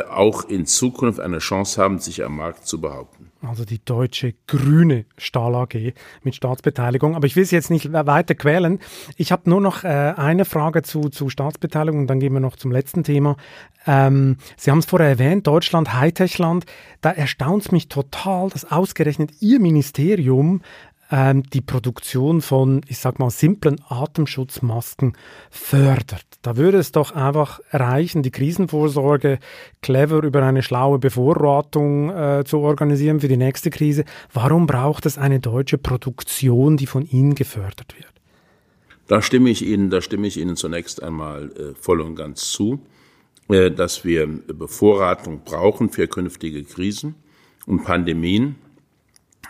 C: auch in Zukunft eine Chance haben, sich am Markt zu behaupten.
B: Also die deutsche grüne Stahl AG mit Staatsbeteiligung. Aber ich will Sie jetzt nicht weiter quälen. Ich habe nur noch äh, eine Frage zu, zu Staatsbeteiligung und dann gehen wir noch zum letzten Thema. Ähm, Sie haben es vorher erwähnt, Deutschland, Hightech-Land. Da erstaunt es mich total, dass ausgerechnet Ihr Ministerium die Produktion von, ich sag mal, simplen Atemschutzmasken fördert. Da würde es doch einfach reichen, die Krisenvorsorge clever über eine schlaue Bevorratung äh, zu organisieren für die nächste Krise. Warum braucht es eine deutsche Produktion, die von Ihnen gefördert wird?
C: Da stimme ich Ihnen, da stimme ich Ihnen zunächst einmal äh, voll und ganz zu, äh, dass wir Bevorratung brauchen für künftige Krisen und Pandemien.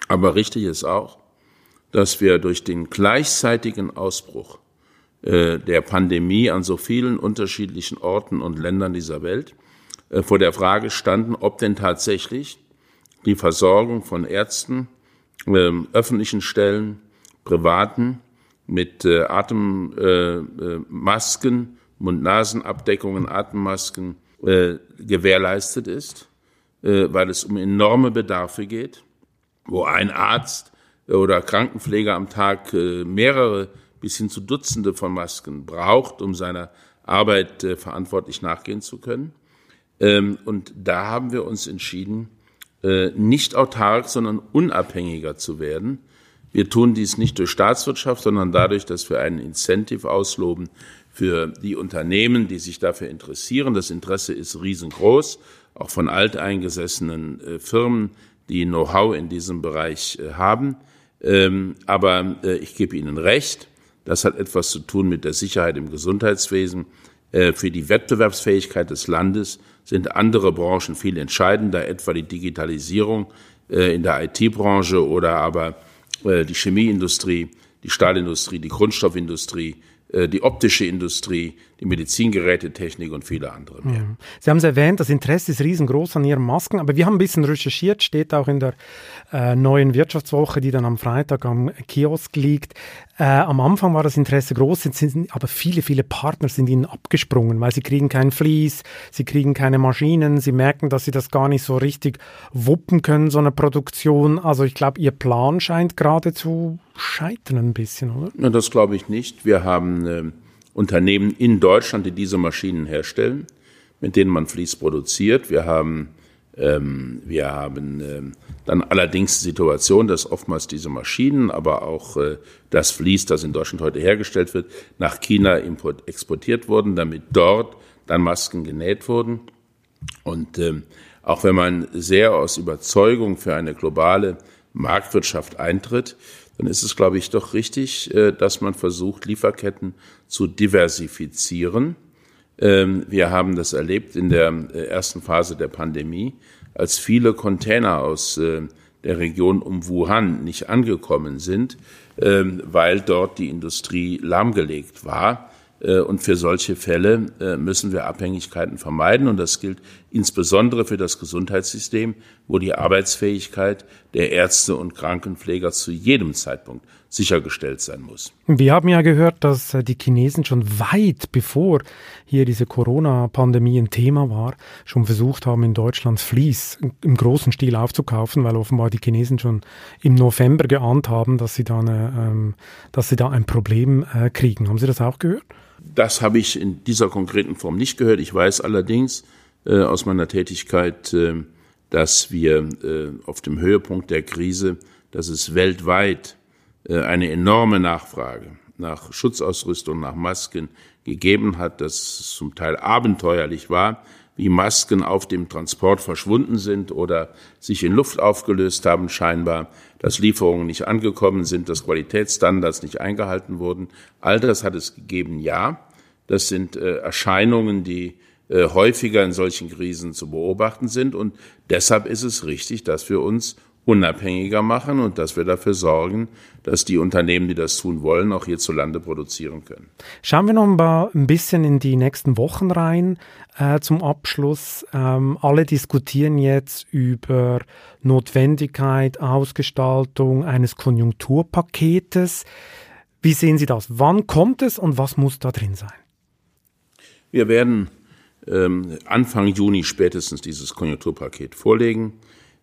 C: Aber richtig ist auch, dass wir durch den gleichzeitigen Ausbruch äh, der Pandemie an so vielen unterschiedlichen Orten und Ländern dieser Welt äh, vor der Frage standen, ob denn tatsächlich die Versorgung von Ärzten, äh, öffentlichen Stellen, privaten mit äh, Atemmasken, Mund-Nasen-Abdeckungen, Atemmasken äh, gewährleistet ist, weil es um enorme Bedarfe geht, wo ein Arzt oder Krankenpfleger am Tag äh, mehrere bis hin zu Dutzende von Masken braucht, um seiner Arbeit äh, verantwortlich nachgehen zu können. Ähm, und da haben wir uns entschieden, äh, nicht autark, sondern unabhängiger zu werden. Wir tun dies nicht durch Staatswirtschaft, sondern dadurch, dass wir einen Incentive ausloben für die Unternehmen, die sich dafür interessieren. Das Interesse ist riesengroß, auch von alteingesessenen Firmen, die Know-how in diesem Bereich haben. Ähm, aber äh, ich gebe Ihnen recht, das hat etwas zu tun mit der Sicherheit im Gesundheitswesen. Äh, für die Wettbewerbsfähigkeit des Landes sind andere Branchen viel entscheidender, etwa die Digitalisierung äh, in der IT-Branche oder aber äh, die Chemieindustrie, die Stahlindustrie, die Grundstoffindustrie, äh, die optische Industrie, die Medizingerätetechnik und viele andere mehr. Ja.
B: Sie haben es erwähnt, das Interesse ist riesengroß an Ihren Masken, aber wir haben ein bisschen recherchiert, steht auch in der äh, neuen Wirtschaftswoche, die dann am Freitag am Kiosk liegt. Äh, am Anfang war das Interesse groß, sind, sind, aber viele, viele Partner sind ihnen abgesprungen, weil sie kriegen kein Vlies, sie kriegen keine Maschinen, sie merken, dass sie das gar nicht so richtig wuppen können, so eine Produktion. Also ich glaube, Ihr Plan scheint gerade zu scheitern ein bisschen, oder?
C: Na, das glaube ich nicht. Wir haben äh, Unternehmen in Deutschland, die diese Maschinen herstellen, mit denen man Vlies produziert. Wir haben ähm, wir haben ähm, dann allerdings die Situation, dass oftmals diese Maschinen, aber auch äh, das Vlies, das in Deutschland heute hergestellt wird, nach China import, exportiert wurden, damit dort dann Masken genäht wurden. Und ähm, auch wenn man sehr aus Überzeugung für eine globale Marktwirtschaft eintritt, dann ist es, glaube ich, doch richtig, äh, dass man versucht, Lieferketten zu diversifizieren. Ähm, wir haben das erlebt in der äh, ersten Phase der Pandemie, als viele Container aus äh, der Region um Wuhan nicht angekommen sind, ähm, weil dort die Industrie lahmgelegt war. Und für solche Fälle müssen wir Abhängigkeiten vermeiden. Und das gilt insbesondere für das Gesundheitssystem, wo die Arbeitsfähigkeit der Ärzte und Krankenpfleger zu jedem Zeitpunkt sichergestellt sein muss.
B: Wir haben ja gehört, dass die Chinesen schon weit bevor hier diese Corona-Pandemie ein Thema war, schon versucht haben, in Deutschland Vlies im großen Stil aufzukaufen, weil offenbar die Chinesen schon im November geahnt haben, dass sie da, eine, ähm, dass sie da ein Problem äh, kriegen. Haben Sie das auch gehört?
C: Das habe ich in dieser konkreten Form nicht gehört. Ich weiß allerdings äh, aus meiner Tätigkeit, äh, dass wir äh, auf dem Höhepunkt der Krise, dass es weltweit eine enorme Nachfrage nach Schutzausrüstung, nach Masken gegeben hat, dass es zum Teil abenteuerlich war, wie Masken auf dem Transport verschwunden sind oder sich in Luft aufgelöst haben scheinbar, dass Lieferungen nicht angekommen sind, dass Qualitätsstandards nicht eingehalten wurden. All das hat es gegeben, ja. Das sind Erscheinungen, die häufiger in solchen Krisen zu beobachten sind. Und deshalb ist es richtig, dass wir uns unabhängiger machen und dass wir dafür sorgen, dass die Unternehmen, die das tun wollen, auch hierzulande produzieren können.
B: Schauen wir noch ein bisschen in die nächsten Wochen rein äh, zum Abschluss. Ähm, alle diskutieren jetzt über Notwendigkeit, Ausgestaltung eines Konjunkturpaketes. Wie sehen Sie das? Wann kommt es und was muss da drin sein?
C: Wir werden Anfang Juni spätestens dieses Konjunkturpaket vorlegen.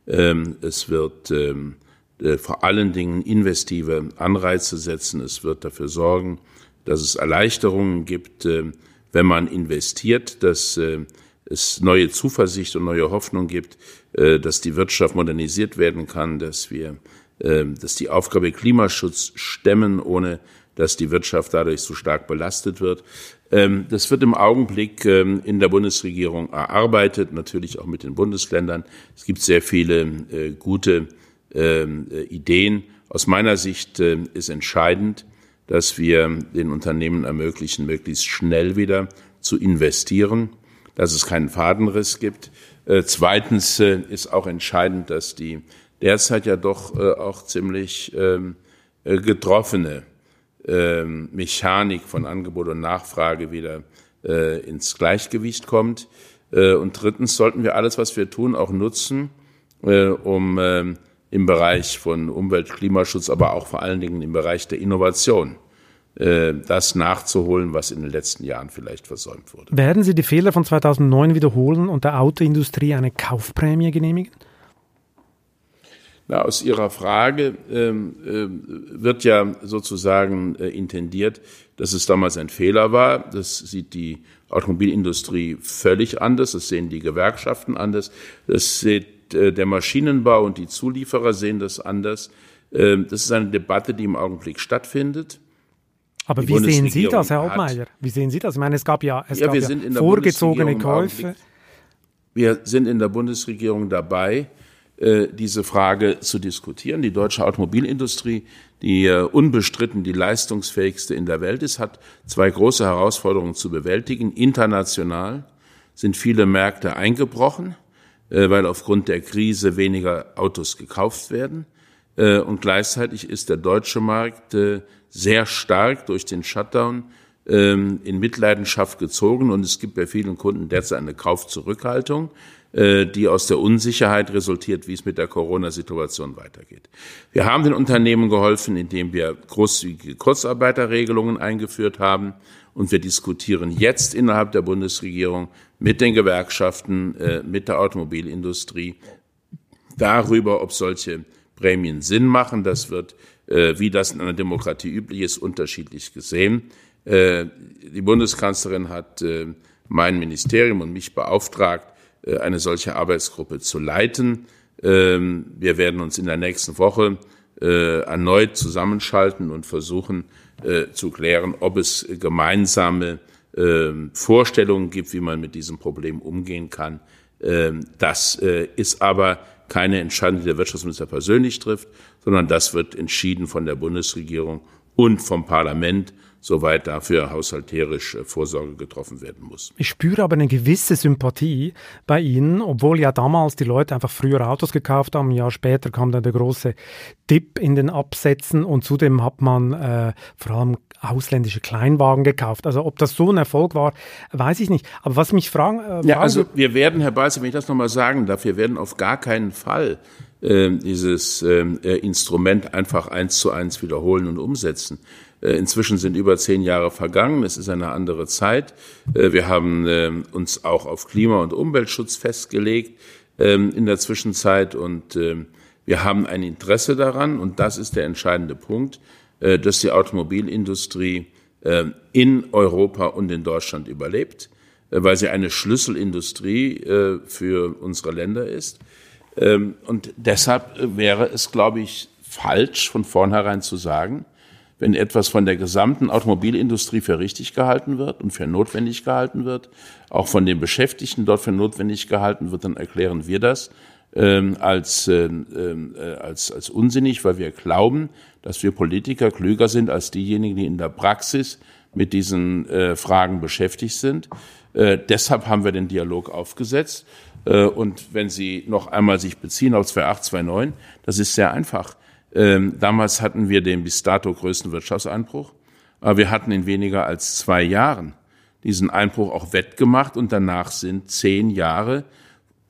C: Ähm, es wird ähm, äh, vor allen Dingen investive Anreize setzen. Es wird dafür sorgen, dass es Erleichterungen gibt, äh, wenn man investiert, dass äh, es neue Zuversicht und neue Hoffnung gibt, dass die Wirtschaft modernisiert werden kann, dass wir, dass die Aufgabe Klimaschutz stemmen, ohne dass die Wirtschaft dadurch so stark belastet wird. Ähm, das wird im Augenblick ähm, in der Bundesregierung erarbeitet, natürlich auch mit den Bundesländern. Es gibt sehr viele äh, gute ähm, äh, Ideen. Aus meiner Sicht äh, ist entscheidend, dass wir den Unternehmen ermöglichen, möglichst schnell wieder zu investieren, dass es keinen Fadenriss gibt. Zweitens ist auch entscheidend, dass die derzeit ja doch auch ziemlich getroffene ähm, Mechanik von Angebot und Nachfrage wieder äh, ins Gleichgewicht kommt. Äh, und drittens sollten wir alles, was wir tun, auch nutzen, äh, um äh, im Bereich von Umwelt, Klimaschutz, aber auch vor allen Dingen im Bereich der Innovation äh, das nachzuholen, was in den letzten Jahren vielleicht versäumt wurde.
B: Werden Sie die Fehler von 2009 wiederholen und der Autoindustrie eine Kaufprämie genehmigen?
C: Na, aus Ihrer Frage ähm, äh, wird ja sozusagen äh, intendiert, dass es damals ein Fehler war. Das sieht die Automobilindustrie völlig anders, das sehen die Gewerkschaften anders, das sieht äh, der Maschinenbau und die Zulieferer sehen das anders. Ähm, das ist eine Debatte, die im Augenblick stattfindet.
B: Aber die wie sehen Sie das, Herr Obmeier? Wie sehen Sie das? Ich meine, es gab ja, es ja, gab ja vorgezogene Käufe.
C: Wir sind in der Bundesregierung dabei, äh, diese Frage zu diskutieren. Die deutsche Automobilindustrie, die äh, unbestritten die leistungsfähigste in der Welt ist, hat zwei große Herausforderungen zu bewältigen. International sind viele Märkte eingebrochen, äh, weil aufgrund der Krise weniger Autos gekauft werden. Und gleichzeitig ist der deutsche Markt sehr stark durch den Shutdown ähm, in Mitleidenschaft gezogen und es gibt bei vielen Kunden derzeit eine Kaufzurückhaltung. Äh, die aus der Unsicherheit resultiert, wie es mit der Corona-Situation weitergeht. Wir haben den Unternehmen geholfen, indem wir großzügige Kurzarbeiterregelungen eingeführt haben. Und wir diskutieren jetzt innerhalb der Bundesregierung mit den Gewerkschaften, äh, mit der Automobilindustrie darüber, ob solche Prämien Sinn machen. Das wird, äh, wie das in einer Demokratie üblich ist, unterschiedlich gesehen. Die Bundeskanzlerin hat mein Ministerium und mich beauftragt, äh, eine solche Arbeitsgruppe zu leiten. Ähm, wir werden uns in der nächsten Woche äh, erneut zusammenschalten und versuchen äh, zu klären, ob es gemeinsame ähm, Vorstellungen gibt, wie man mit diesem Problem umgehen kann. Ähm, das äh, ist aber keine Entscheidung, die der Wirtschaftsminister persönlich trifft, sondern das wird entschieden von der Bundesregierung und vom Parlament soweit dafür haushalterisch äh, Vorsorge getroffen werden muss.
B: Ich spüre aber eine gewisse Sympathie bei Ihnen, obwohl ja damals die Leute einfach früher Autos gekauft haben. Ein Jahr später kam dann der große Dip in den Absätzen und zudem hat man äh, vor allem ausländische Kleinwagen gekauft. Also ob das so ein Erfolg war, weiß ich nicht. Aber was mich fragen...
C: Äh, ja, also wir werden, Herr Balzer, wenn ich das nochmal sagen darf, wir werden auf gar keinen Fall äh, dieses ähm, äh, Instrument einfach eins zu eins wiederholen und umsetzen. Äh, inzwischen sind über zehn Jahre vergangen. Es ist eine andere Zeit. Äh, wir haben ähm, uns auch auf Klima- und Umweltschutz festgelegt ähm, in der Zwischenzeit und ähm, wir haben ein Interesse daran und das ist der entscheidende Punkt, äh, dass die Automobilindustrie in Europa und in Deutschland überlebt, weil sie eine Schlüsselindustrie für unsere Länder ist. Und deshalb wäre es, glaube ich, falsch, von vornherein zu sagen, wenn etwas von der gesamten Automobilindustrie für richtig gehalten wird und für notwendig gehalten wird, auch von den Beschäftigten dort für notwendig gehalten wird, dann erklären wir das ähm, als, äh, äh, als, als unsinnig, weil wir glauben, dass wir Politiker klüger sind als diejenigen, die in der Praxis mit diesen äh, Fragen beschäftigt sind. Äh, deshalb haben wir den Dialog aufgesetzt. Äh, und wenn Sie noch einmal sich beziehen auf 2829, das ist sehr einfach. Ähm, damals hatten wir den bis dato größten Wirtschaftseinbruch, aber wir hatten in weniger als zwei Jahren diesen Einbruch auch wettgemacht und danach sind zehn Jahre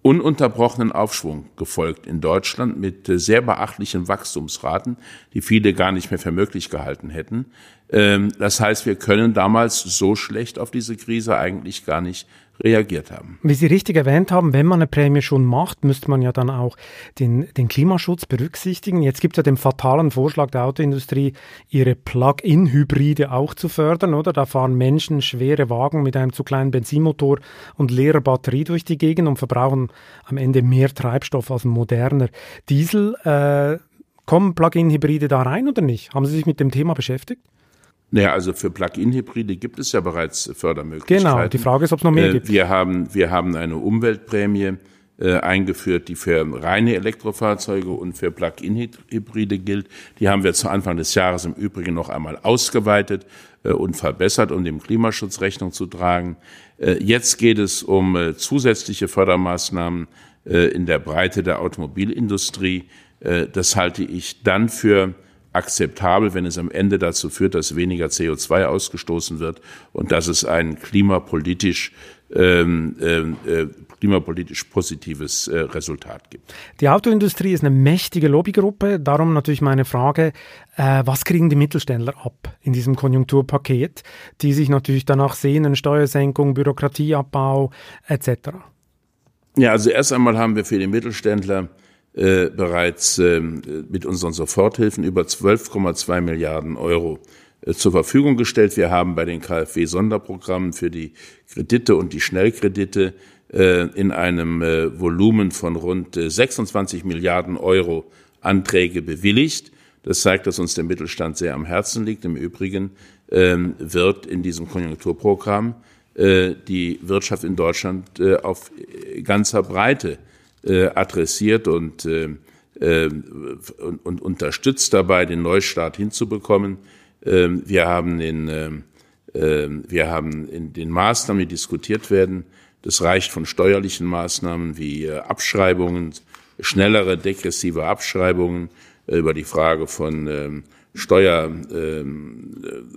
C: ununterbrochenen Aufschwung gefolgt in Deutschland mit äh, sehr beachtlichen Wachstumsraten, die viele gar nicht mehr für möglich gehalten hätten. Ähm, das heißt, wir können damals so schlecht auf diese Krise eigentlich gar nicht reagiert haben.
B: Wie Sie richtig erwähnt haben, wenn man eine Prämie schon macht, müsste man ja dann auch den, den Klimaschutz berücksichtigen. Jetzt gibt es ja den fatalen Vorschlag der Autoindustrie, ihre Plug-in-Hybride auch zu fördern, oder? Da fahren Menschen schwere Wagen mit einem zu kleinen Benzinmotor und leerer Batterie durch die Gegend und verbrauchen am Ende mehr Treibstoff als ein moderner Diesel. Äh, kommen Plug-in-Hybride da rein oder nicht? Haben Sie sich mit dem Thema beschäftigt?
C: Naja, also für Plug-in-Hybride gibt es ja bereits Fördermöglichkeiten.
B: Genau, die Frage ist, ob es noch mehr
C: äh,
B: gibt.
C: Wir haben, wir haben eine Umweltprämie äh, eingeführt, die für reine Elektrofahrzeuge und für Plug-in-Hybride gilt. Die haben wir zu Anfang des Jahres im Übrigen noch einmal ausgeweitet äh, und verbessert, um dem Klimaschutz Rechnung zu tragen. Äh, jetzt geht es um äh, zusätzliche Fördermaßnahmen äh, in der Breite der Automobilindustrie. Das halte ich dann für akzeptabel, wenn es am Ende dazu führt, dass weniger CO2 ausgestoßen wird und dass es ein klimapolitisch ähm, ähm, äh, klimapolitisch positives äh, Resultat gibt.
B: Die Autoindustrie ist eine mächtige Lobbygruppe. Darum natürlich meine Frage, äh, was kriegen die Mittelständler ab in diesem Konjunkturpaket, die sich natürlich danach sehnen, Steuersenkung, Bürokratieabbau etc.?
C: Ja, also erst einmal haben wir für die Mittelständler äh, bereits äh, mit unseren Soforthilfen über 12,2 Milliarden Euro äh, zur Verfügung gestellt. Wir haben bei den KfW-Sonderprogrammen für die Kredite und die Schnellkredite äh, in einem äh, Volumen von rund 26 Milliarden Euro Anträge bewilligt. Das zeigt, dass uns der Mittelstand sehr am Herzen liegt. Im Übrigen ähm, wird in diesem Konjunkturprogramm die Wirtschaft in Deutschland auf ganzer Breite äh, adressiert und, äh, äh, und, und unterstützt dabei, den Neustart hinzubekommen. Äh, wir haben in, äh, äh, wir haben in den Maßnahmen, die diskutiert werden, das reicht von steuerlichen Maßnahmen wie Abschreibungen, schnellere degressive Abschreibungen über die Frage von äh, Steuer, äh,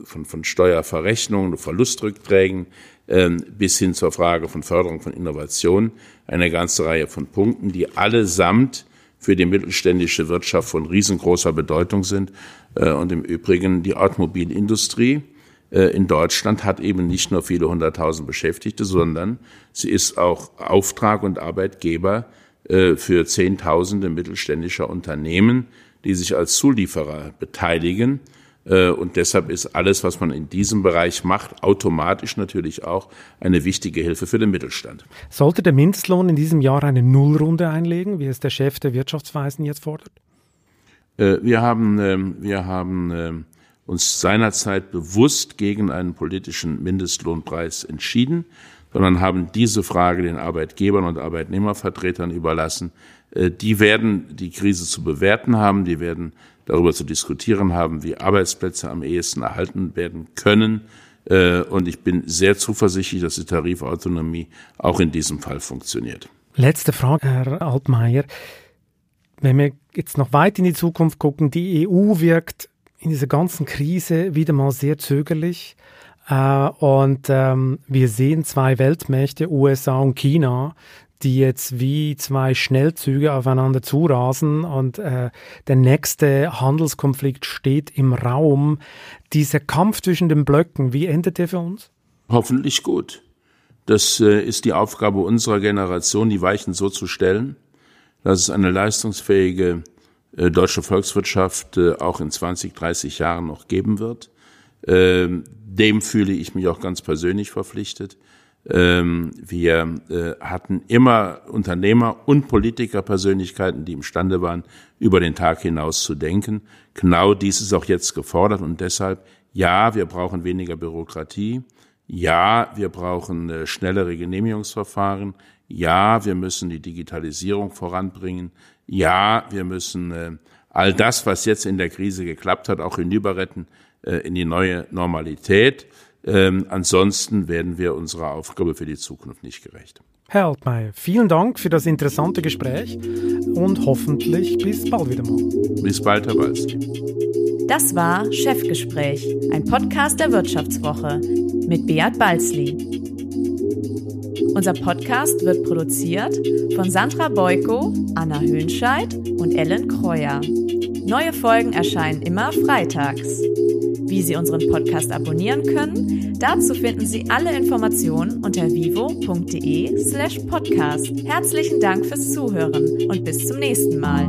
C: von, von Steuerverrechnungen, Verlustrückträgen äh, bis hin zur Frage von Förderung von Innovation eine ganze Reihe von Punkten, die allesamt für die mittelständische Wirtschaft von riesengroßer Bedeutung sind. Äh, und im Übrigen die Automobilindustrie äh, in Deutschland hat eben nicht nur viele hunderttausend Beschäftigte, sondern sie ist auch Auftrag und Arbeitgeber äh, für Zehntausende mittelständischer Unternehmen, die sich als Zulieferer beteiligen äh, und deshalb ist alles, was man in diesem Bereich macht, automatisch natürlich auch eine wichtige Hilfe für den Mittelstand.
B: Sollte der Mindestlohn in diesem Jahr eine Nullrunde einlegen, wie es der Chef der Wirtschaftsweisen jetzt fordert?
C: Äh, wir haben, ähm, wir haben ähm, uns seinerzeit bewusst gegen einen politischen Mindestlohnpreis entschieden. sondern haben diese Frage den Arbeitgebern und Arbeitnehmervertretern überlassen. Äh, die werden die Krise zu bewerten haben, die werden darüber zu diskutieren haben, wie Arbeitsplätze am ehesten erhalten werden können. Äh, und ich bin sehr zuversichtlich, dass die Tarifautonomie auch in diesem Fall funktioniert.
B: Letzte Frage, Herr Altmaier. Wenn wir jetzt noch weit in die Zukunft gucken, die EU wirkt in dieser ganzen Krise wieder mal sehr zögerlich. Äh, und ähm, wir sehen zwei Weltmächte, USA und China, die jetzt wie zwei Schnellzüge aufeinander zurasen und äh, der nächste Handelskonflikt steht im Raum. Dieser Kampf zwischen den Blöcken, wie endet der für uns?
C: Hoffentlich gut. Das äh, ist die Aufgabe unserer Generation, die Weichen so zu stellen, dass es eine leistungsfähige äh, deutsche Volkswirtschaft äh, auch in 20, 30 Jahren noch geben wird. Ähm, dem fühle ich mich auch ganz persönlich verpflichtet. Ähm, wir äh, hatten immer Unternehmer und Politikerpersönlichkeiten, die imstande waren, über den Tag hinaus zu denken. Genau dies ist auch jetzt gefordert und deshalb, ja, wir brauchen weniger Bürokratie. Ja, wir brauchen äh, schnellere Genehmigungsverfahren. Ja, wir müssen die Digitalisierung voranbringen. Ja, wir müssen äh, all das, was jetzt in der Krise geklappt hat, auch hinüberretten in die neue Normalität. Ähm, ansonsten werden wir unserer Aufgabe für die Zukunft nicht gerecht.
B: Herr Altmaier, vielen Dank für das interessante Gespräch und hoffentlich bis bald wieder mal.
C: Bis bald, Herr Walski.
A: Das war Chefgespräch, ein Podcast der Wirtschaftswoche mit Beat Balzli. Unser Podcast wird produziert von Sandra Beuko, Anna Höhnscheid und Ellen Kreuer. Neue Folgen erscheinen immer freitags. Wie Sie unseren Podcast abonnieren können, dazu finden Sie alle Informationen unter vivo.de slash podcast. Herzlichen Dank fürs Zuhören und bis zum nächsten Mal.